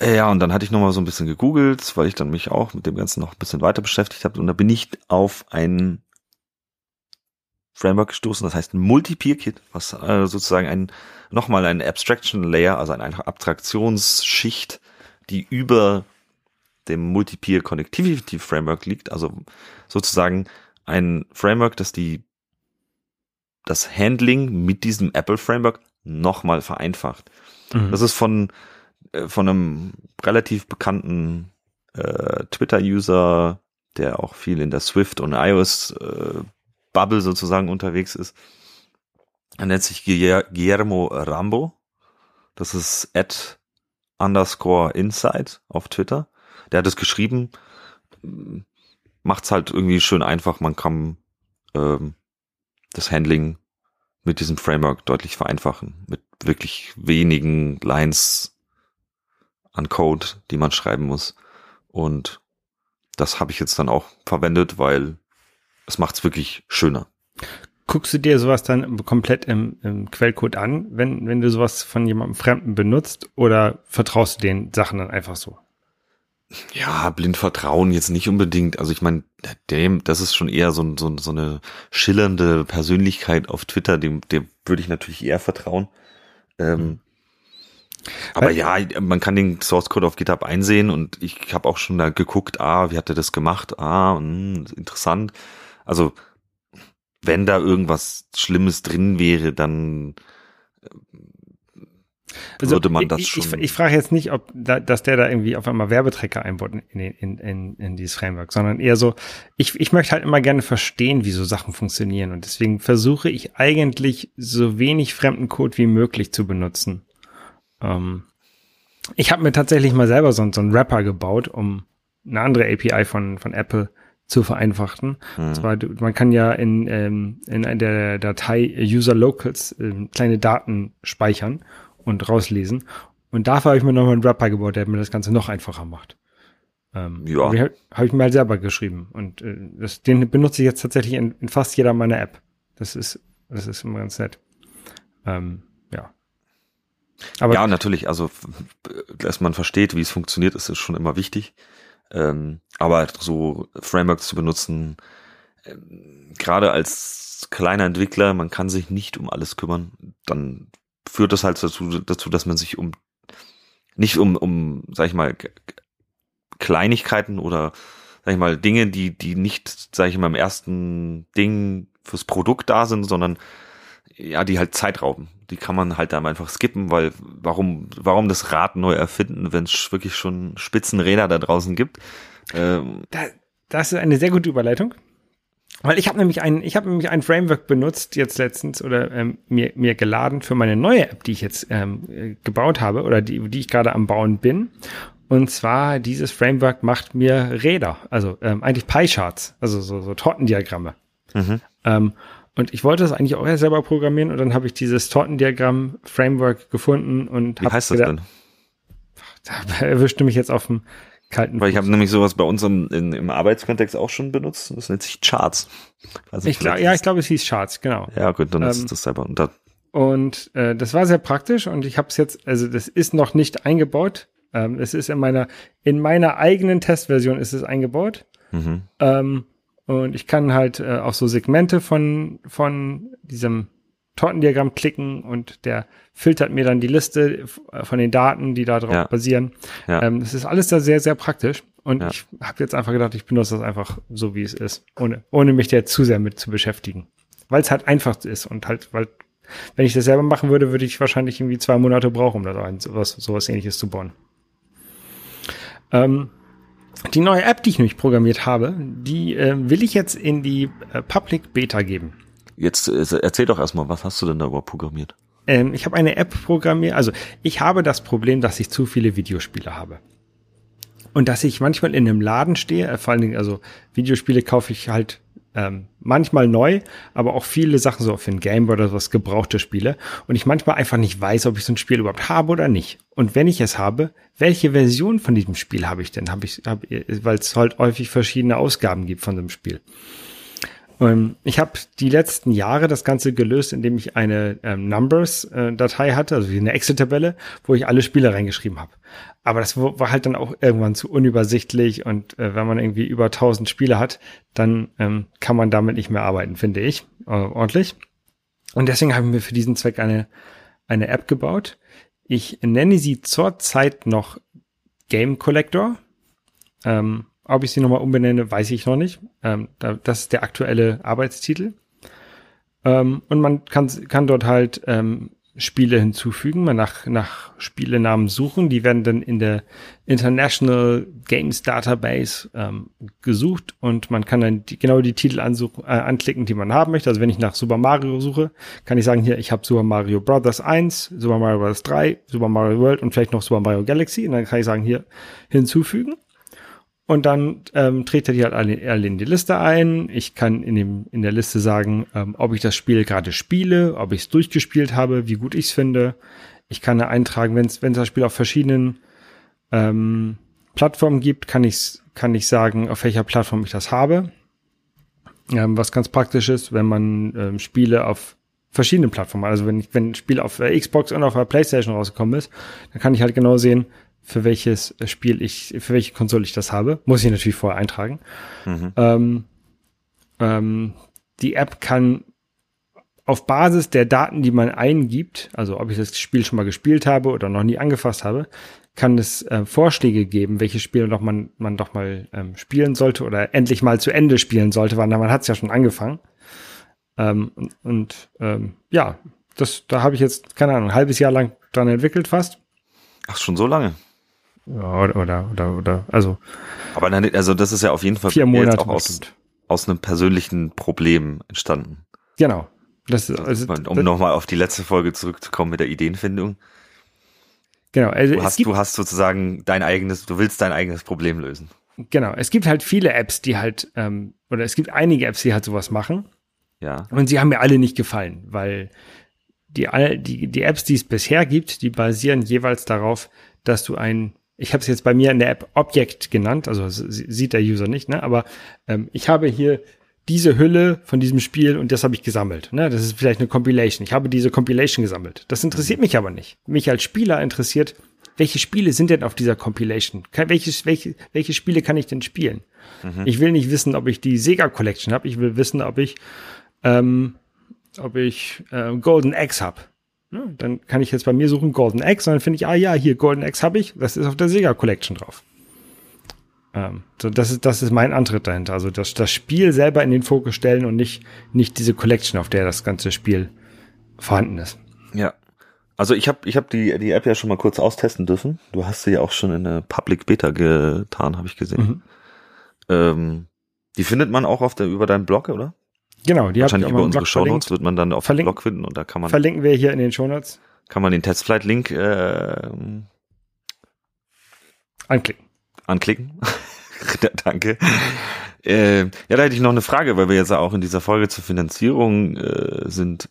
Ja, und dann hatte ich nochmal so ein bisschen gegoogelt, weil ich dann mich auch mit dem Ganzen noch ein bisschen weiter beschäftigt habe. Und da bin ich auf ein Framework gestoßen, das heißt ein Multi-Peer-Kit, was äh, sozusagen ein nochmal ein Abstraction Layer, also eine Abstraktionsschicht, die über dem Multi-Peer Connectivity Framework liegt, also sozusagen ein Framework, das die das Handling mit diesem Apple Framework nochmal vereinfacht. Mhm. Das ist von von einem relativ bekannten äh, Twitter-User, der auch viel in der Swift und iOS äh, sozusagen unterwegs ist. Er nennt sich Guillermo Rambo. Das ist at underscore inside auf Twitter. Der hat es geschrieben. Macht's halt irgendwie schön einfach. Man kann ähm, das Handling mit diesem Framework deutlich vereinfachen. Mit wirklich wenigen Lines an Code, die man schreiben muss. Und das habe ich jetzt dann auch verwendet, weil es macht es wirklich schöner. Guckst du dir sowas dann komplett im, im, Quellcode an, wenn, wenn du sowas von jemandem Fremden benutzt oder vertraust du den Sachen dann einfach so? Ja, blind vertrauen jetzt nicht unbedingt. Also ich meine, dem, das ist schon eher so, so, so eine schillernde Persönlichkeit auf Twitter, dem, dem würde ich natürlich eher vertrauen. Ähm, mhm. Aber ja, man kann den Source Code auf GitHub einsehen und ich habe auch schon da geguckt, ah, wie hat er das gemacht? Ah, mh, hm, interessant. Also wenn da irgendwas Schlimmes drin wäre, dann also würde man das ich, schon. Ich, ich frage jetzt nicht, ob da, dass der da irgendwie auf einmal Werbetrecker einbaut in, in, in, in dieses Framework, sondern eher so, ich, ich möchte halt immer gerne verstehen, wie so Sachen funktionieren. Und deswegen versuche ich eigentlich so wenig fremden Code wie möglich zu benutzen. Ähm, ich habe mir tatsächlich mal selber so, so einen Wrapper gebaut, um eine andere API von, von Apple zu vereinfachen. Mhm. Zwar, man kann ja in, ähm, in der Datei User Locals äh, kleine Daten speichern und rauslesen. Und dafür habe ich mir nochmal einen Wrapper gebaut, der mir das Ganze noch einfacher macht. Ähm, ja. Habe hab ich mir halt selber geschrieben. Und äh, das, den benutze ich jetzt tatsächlich in, in, fast jeder meiner App. Das ist, das ist immer ganz nett. Ähm. Aber ja, natürlich. Also, dass man versteht, wie es funktioniert, ist, ist schon immer wichtig. Ähm, aber so Frameworks zu benutzen, ähm, gerade als kleiner Entwickler, man kann sich nicht um alles kümmern, dann führt das halt dazu, dazu, dass man sich um nicht um, um, sag ich mal, Kleinigkeiten oder sag ich mal, Dinge, die, die nicht, sag ich mal, im ersten Ding fürs Produkt da sind, sondern ja, die halt Zeit rauben. Die kann man halt dann einfach skippen, weil warum, warum das Rad neu erfinden, wenn es wirklich schon Spitzenräder da draußen gibt? Ähm, da, das ist eine sehr gute Überleitung. Weil ich habe nämlich ein, ich habe nämlich ein Framework benutzt jetzt letztens oder ähm, mir mir geladen für meine neue App, die ich jetzt ähm, äh, gebaut habe oder die die ich gerade am bauen bin. Und zwar dieses Framework macht mir Räder, also ähm, eigentlich Pie-Charts, also so, so Tortendiagramme. Mhm. Ähm, und ich wollte das eigentlich auch selber programmieren und dann habe ich dieses Tortendiagramm-Framework gefunden und Wie heißt das denn? *laughs* Da erwischte mich jetzt auf dem kalten Weil ich habe nämlich sowas bei uns im, in, im Arbeitskontext auch schon benutzt. Das nennt sich Charts. Also ich glaub, ja, ich glaube, es hieß Charts, genau. Ja, gut, dann ähm, ist das selber. Und, da und äh, das war sehr praktisch und ich habe es jetzt, also das ist noch nicht eingebaut. Ähm, es ist in meiner, in meiner eigenen Testversion ist es eingebaut. Mhm. Ähm, und ich kann halt äh, auch so Segmente von, von diesem Tortendiagramm klicken und der filtert mir dann die Liste von den Daten, die darauf ja. basieren. Ja. Ähm, das ist alles da sehr, sehr praktisch. Und ja. ich habe jetzt einfach gedacht, ich benutze das einfach so, wie es ist, ohne, ohne mich da zu sehr mit zu beschäftigen. Weil es halt einfach ist und halt, weil, wenn ich das selber machen würde, würde ich wahrscheinlich irgendwie zwei Monate brauchen, um da sowas, sowas ähnliches zu bauen. Ähm, die neue App, die ich nämlich programmiert habe, die äh, will ich jetzt in die äh, Public Beta geben. Jetzt äh, erzähl doch erstmal, was hast du denn da überhaupt programmiert? Ähm, ich habe eine App programmiert. Also ich habe das Problem, dass ich zu viele Videospiele habe. Und dass ich manchmal in einem Laden stehe, äh, vor allen Dingen, also Videospiele kaufe ich halt ähm, manchmal neu, aber auch viele Sachen so für ein Game oder was gebrauchte Spiele. Und ich manchmal einfach nicht weiß, ob ich so ein Spiel überhaupt habe oder nicht. Und wenn ich es habe, welche Version von diesem Spiel habe ich denn? Habe ich, hab, weil es halt häufig verschiedene Ausgaben gibt von dem Spiel. Ähm, ich habe die letzten Jahre das Ganze gelöst, indem ich eine ähm, Numbers-Datei hatte, also eine Excel-Tabelle, wo ich alle Spiele reingeschrieben habe. Aber das war halt dann auch irgendwann zu unübersichtlich und äh, wenn man irgendwie über 1000 Spiele hat, dann ähm, kann man damit nicht mehr arbeiten, finde ich, äh, ordentlich. Und deswegen haben wir für diesen Zweck eine, eine App gebaut. Ich nenne sie zurzeit noch Game Collector. Ähm, ob ich sie nochmal umbenenne, weiß ich noch nicht. Ähm, da, das ist der aktuelle Arbeitstitel. Ähm, und man kann, kann dort halt ähm, Spiele hinzufügen, mal nach, nach Spielenamen suchen. Die werden dann in der International Games Database ähm, gesucht und man kann dann die, genau die Titel äh, anklicken, die man haben möchte. Also wenn ich nach Super Mario suche, kann ich sagen, hier, ich habe Super Mario Brothers 1, Super Mario Bros. 3, Super Mario World und vielleicht noch Super Mario Galaxy. Und dann kann ich sagen, hier hinzufügen. Und dann ähm, trägt er die halt alle, alle in die Liste ein. Ich kann in, dem, in der Liste sagen, ähm, ob ich das Spiel gerade spiele, ob ich es durchgespielt habe, wie gut ich es finde. Ich kann eintragen, wenn es das Spiel auf verschiedenen ähm, Plattformen gibt, kann ich, kann ich sagen, auf welcher Plattform ich das habe. Ähm, was ganz praktisch ist, wenn man ähm, Spiele auf verschiedenen Plattformen, also wenn ich, wenn ein Spiel auf der Xbox und auf der Playstation rausgekommen ist, dann kann ich halt genau sehen, für welches Spiel ich, für welche Konsole ich das habe. Muss ich natürlich vorher eintragen. Mhm. Ähm, ähm, die App kann auf Basis der Daten, die man eingibt, also ob ich das Spiel schon mal gespielt habe oder noch nie angefasst habe, kann es äh, Vorschläge geben, welche Spiele doch man, man doch mal ähm, spielen sollte oder endlich mal zu Ende spielen sollte, weil man hat es ja schon angefangen. Ähm, und und ähm, ja, das, da habe ich jetzt, keine Ahnung, ein halbes Jahr lang dran entwickelt fast. Ach, schon so lange. Ja, oder, oder, oder, also. Aber dann, also das ist ja auf jeden Fall vier Monate auch aus, aus einem persönlichen Problem entstanden. Genau. Das, also, um nochmal auf die letzte Folge zurückzukommen mit der Ideenfindung. Genau. Also du, hast, du hast sozusagen dein eigenes, du willst dein eigenes Problem lösen. Genau. Es gibt halt viele Apps, die halt, ähm, oder es gibt einige Apps, die halt sowas machen. Ja. Und sie haben mir alle nicht gefallen, weil die, die, die Apps, die es bisher gibt, die basieren jeweils darauf, dass du ein, ich habe es jetzt bei mir in der App Objekt genannt, also sieht der User nicht, ne? aber ähm, ich habe hier diese Hülle von diesem Spiel und das habe ich gesammelt. Ne? Das ist vielleicht eine Compilation. Ich habe diese Compilation gesammelt. Das interessiert mich aber nicht. Mich als Spieler interessiert, welche Spiele sind denn auf dieser Compilation? Welche, welche, welche Spiele kann ich denn spielen? Mhm. Ich will nicht wissen, ob ich die Sega Collection habe. Ich will wissen, ob ich, ähm, ob ich äh, Golden Axe habe. Dann kann ich jetzt bei mir suchen Golden Axe und dann finde ich, ah ja, hier Golden Axe habe ich. Das ist auf der Sega Collection drauf. Ähm, so, das ist, das ist mein Antritt dahinter. Also das, das Spiel selber in den Fokus stellen und nicht, nicht diese Collection, auf der das ganze Spiel vorhanden ist. Ja. Also ich habe ich hab die, die App ja schon mal kurz austesten dürfen. Du hast sie ja auch schon in eine Public Beta getan, habe ich gesehen. Mhm. Ähm, die findet man auch auf der, über deinen Blog, oder? Genau, die Wahrscheinlich über unsere Shownotes wird man dann auf dem Blog finden und da kann man. Verlinken wir hier in den Shownotes. Kann man den Testflight-Link äh, anklicken anklicken. *laughs* Danke. Äh, ja, da hätte ich noch eine Frage, weil wir jetzt auch in dieser Folge zur Finanzierung äh, sind.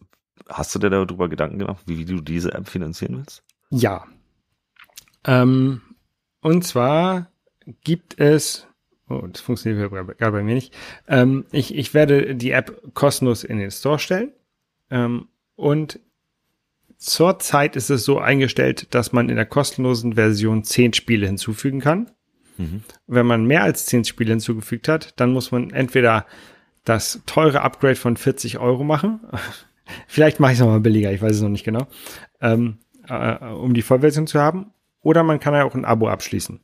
Hast du dir darüber Gedanken gemacht, wie, wie du diese App finanzieren willst? Ja. Ähm, und zwar gibt es, oh, das funktioniert gerade bei mir nicht. Ähm, ich, ich werde die App kostenlos in den Store stellen. Ähm, und zurzeit ist es so eingestellt, dass man in der kostenlosen Version zehn Spiele hinzufügen kann. Mhm. Wenn man mehr als 10 Spiele hinzugefügt hat, dann muss man entweder das teure Upgrade von 40 Euro machen. *laughs* Vielleicht mache ich es nochmal billiger, ich weiß es noch nicht genau. Ähm, äh, um die Vollversion zu haben. Oder man kann ja auch ein Abo abschließen.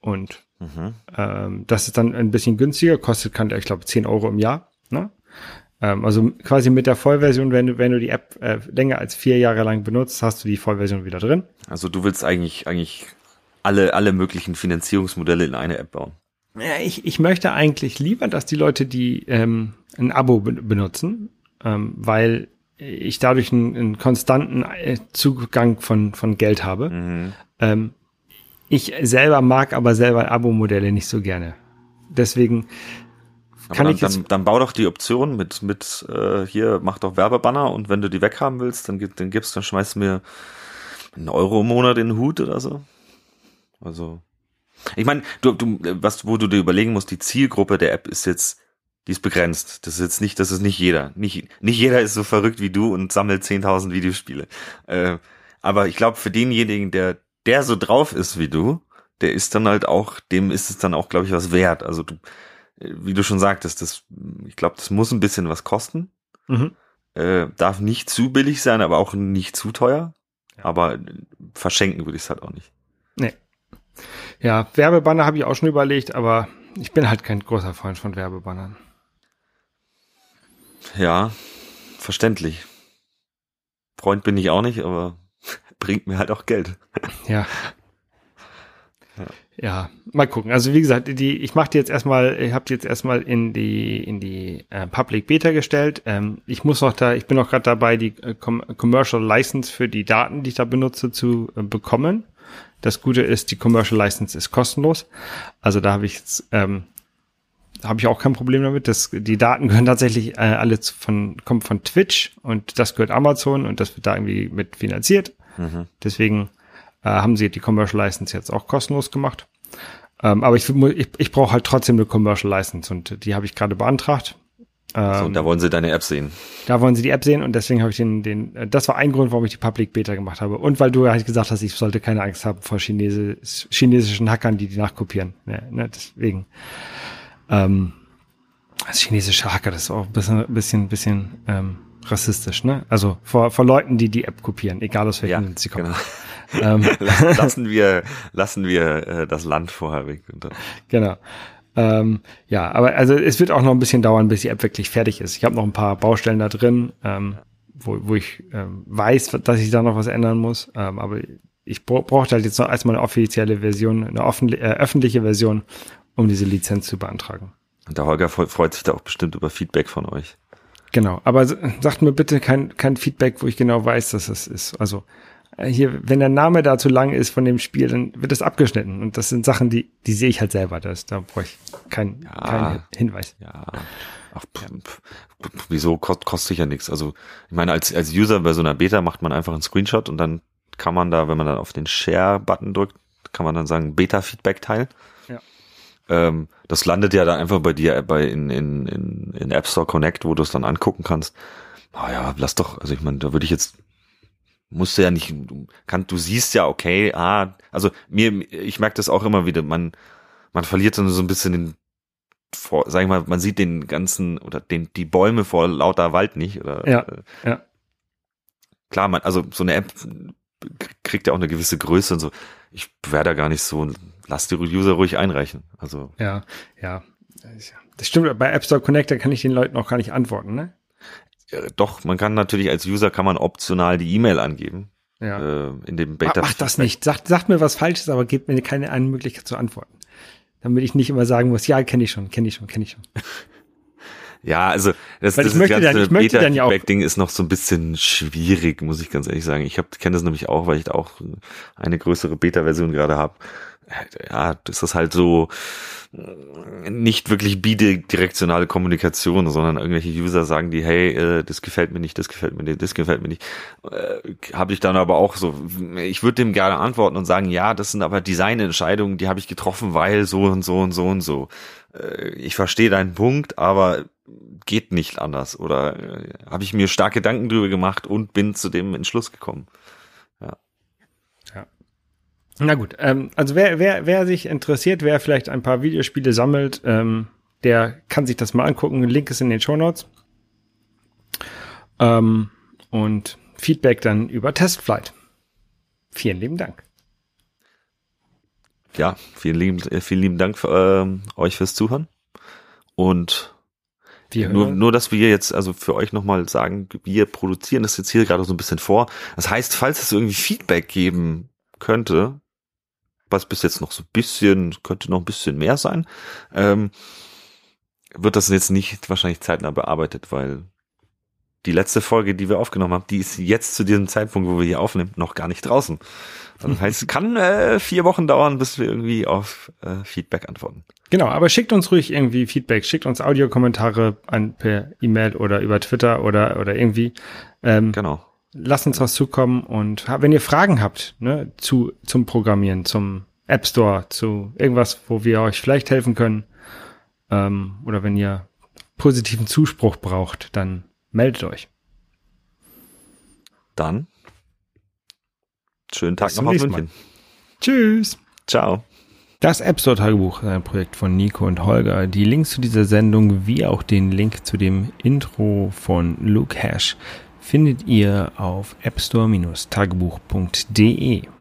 Und mhm. ähm, das ist dann ein bisschen günstiger, kostet, kann, ich glaube, 10 Euro im Jahr. Ne? Ähm, also quasi mit der Vollversion, wenn du, wenn du die App äh, länger als vier Jahre lang benutzt, hast du die Vollversion wieder drin. Also du willst eigentlich, eigentlich alle, alle möglichen Finanzierungsmodelle in eine App bauen. Ja, ich, ich möchte eigentlich lieber, dass die Leute, die ähm, ein Abo be benutzen, ähm, weil ich dadurch einen, einen konstanten äh, Zugang von, von Geld habe. Mhm. Ähm, ich selber mag aber selber Abo-Modelle nicht so gerne. Deswegen aber kann dann, ich jetzt dann, dann bau doch die Option mit mit äh, hier mach doch Werbebanner und wenn du die weghaben willst, dann, dann gibst dann schmeißt du mir einen Euro im Monat in den Hut oder so. Also, ich meine, du, du, was, wo du dir überlegen musst, die Zielgruppe der App ist jetzt, die ist begrenzt. Das ist jetzt nicht, das ist nicht jeder. Nicht, nicht jeder ist so verrückt wie du und sammelt 10.000 Videospiele. Äh, aber ich glaube, für denjenigen, der, der so drauf ist wie du, der ist dann halt auch, dem ist es dann auch, glaube ich, was wert. Also du, wie du schon sagtest, das, ich glaube, das muss ein bisschen was kosten. Mhm. Äh, darf nicht zu billig sein, aber auch nicht zu teuer. Ja. Aber verschenken würde ich es halt auch nicht. Nee. Ja, Werbebanner habe ich auch schon überlegt, aber ich bin halt kein großer Freund von Werbebannern. Ja, verständlich. Freund bin ich auch nicht, aber bringt mir halt auch Geld. Ja. Ja. ja, mal gucken. Also wie gesagt, die, ich mache die jetzt erstmal, ich habe die jetzt erstmal in die in die äh, Public Beta gestellt. Ähm, ich muss noch da, ich bin noch gerade dabei, die äh, Commercial License für die Daten, die ich da benutze, zu äh, bekommen. Das Gute ist, die Commercial License ist kostenlos. Also da habe ich jetzt, ähm, habe ich auch kein Problem damit. Das, die Daten gehören tatsächlich äh, alle von, kommen von Twitch und das gehört Amazon und das wird da irgendwie mit finanziert. Mhm. Deswegen äh, haben sie die Commercial License jetzt auch kostenlos gemacht. Ähm, aber ich, ich, ich brauche halt trotzdem eine Commercial License und die habe ich gerade beantragt. Ähm, so, da wollen sie deine App sehen. Da wollen sie die App sehen und deswegen habe ich den, den, äh, das war ein Grund, warum ich die Public Beta gemacht habe. Und weil du halt gesagt hast, ich sollte keine Angst haben vor Chinesisch, chinesischen Hackern, die die nachkopieren. Ja, ne, deswegen. Ähm, das chinesische Hacker, das ist auch ein bisschen, bisschen, bisschen ähm, rassistisch, ne? Also vor, vor Leuten, die die App kopieren, egal aus welchem ja, sie kommen. Genau. ähm. *laughs* lassen wir, lassen wir äh, das Land vorher weg. Genau. Ähm, ja, aber also es wird auch noch ein bisschen dauern, bis die App wirklich fertig ist. Ich habe noch ein paar Baustellen da drin, ähm, wo, wo ich ähm, weiß, dass ich da noch was ändern muss. Ähm, aber ich brauchte halt jetzt noch erstmal eine offizielle Version, eine offen, äh, öffentliche Version, um diese Lizenz zu beantragen. Und der Holger freut sich da auch bestimmt über Feedback von euch. Genau, aber sagt mir bitte kein, kein Feedback, wo ich genau weiß, dass es ist. Also äh, hier, wenn der Name da zu lang ist von dem Spiel, dann wird es abgeschnitten. Und das sind Sachen, die, die sehe ich halt selber. Das, da brauche ich keinen ja, kein Hinweis. Ja. Ach, wieso kostet ja nichts? Also, ich meine, als, als User bei so einer Beta macht man einfach einen Screenshot und dann kann man da, wenn man dann auf den Share-Button drückt, kann man dann sagen, Beta-Feedback teilen. Ja. Ähm, das landet ja dann einfach bei dir bei in, in, in, in App Store Connect, wo du es dann angucken kannst. Naja, ah lass doch, also ich meine, da würde ich jetzt musst du ja nicht, du, kann, du siehst ja, okay, ah, also mir, ich merke das auch immer wieder, man, man verliert dann so ein bisschen den, vor, sag ich mal, man sieht den ganzen oder den, die Bäume vor lauter Wald nicht. Oder, ja, äh, ja. Klar, man, also so eine App kriegt ja auch eine gewisse Größe und so. Ich wäre da gar nicht so, lass die User ruhig einreichen. Also. Ja, ja. Das stimmt, bei App Store Connect, da kann ich den Leuten auch gar nicht antworten, ne? doch, man kann natürlich als User kann man optional die E-Mail angeben. Ja. Äh, in dem Beta. Mach das nicht. Sagt, sagt mir was Falsches, aber gebt mir keine eine Möglichkeit zu antworten. Damit ich nicht immer sagen muss, ja, kenne ich schon, kenne ich schon, kenne ich schon. *laughs* Ja, also das, Weil das ganze ich möchte dann ja ist noch so ein bisschen schwierig, muss ich ganz ehrlich sagen. Ich kenne das nämlich auch, weil ich da auch eine größere Beta-Version gerade habe ja, das ist halt so nicht wirklich bidirektionale Kommunikation, sondern irgendwelche User sagen die, hey, äh, das gefällt mir nicht, das gefällt mir nicht, das gefällt mir nicht. Äh, habe ich dann aber auch so, ich würde dem gerne antworten und sagen, ja, das sind aber Designentscheidungen, die habe ich getroffen, weil so und so und so und so. Äh, ich verstehe deinen Punkt, aber geht nicht anders oder äh, habe ich mir stark Gedanken drüber gemacht und bin zu dem Entschluss gekommen. Na gut, ähm, also wer, wer, wer sich interessiert, wer vielleicht ein paar Videospiele sammelt, ähm, der kann sich das mal angucken. Link ist in den Show Notes. Ähm, und Feedback dann über Testflight. Vielen lieben Dank. Ja, vielen lieben, äh, vielen lieben Dank für, ähm, euch fürs Zuhören. Und nur, nur, dass wir jetzt also für euch nochmal sagen, wir produzieren das jetzt hier gerade so ein bisschen vor. Das heißt, falls es irgendwie Feedback geben könnte, was bis jetzt noch so ein bisschen, könnte noch ein bisschen mehr sein, ähm, wird das jetzt nicht wahrscheinlich zeitnah bearbeitet, weil die letzte Folge, die wir aufgenommen haben, die ist jetzt zu diesem Zeitpunkt, wo wir hier aufnehmen, noch gar nicht draußen. Das heißt, es *laughs* kann äh, vier Wochen dauern, bis wir irgendwie auf äh, Feedback antworten. Genau, aber schickt uns ruhig irgendwie Feedback, schickt uns Audiokommentare an per E-Mail oder über Twitter oder oder irgendwie. Ähm, genau lasst uns was zukommen und wenn ihr Fragen habt ne, zu, zum Programmieren, zum App Store, zu irgendwas, wo wir euch vielleicht helfen können, ähm, oder wenn ihr positiven Zuspruch braucht, dann meldet euch. Dann schönen Tag Bis noch auf München. Mal. Tschüss. Ciao. Das App Store Tagebuch ist ein Projekt von Nico und Holger. Die Links zu dieser Sendung wie auch den Link zu dem Intro von Luke Hash findet ihr auf appstore-tagebuch.de.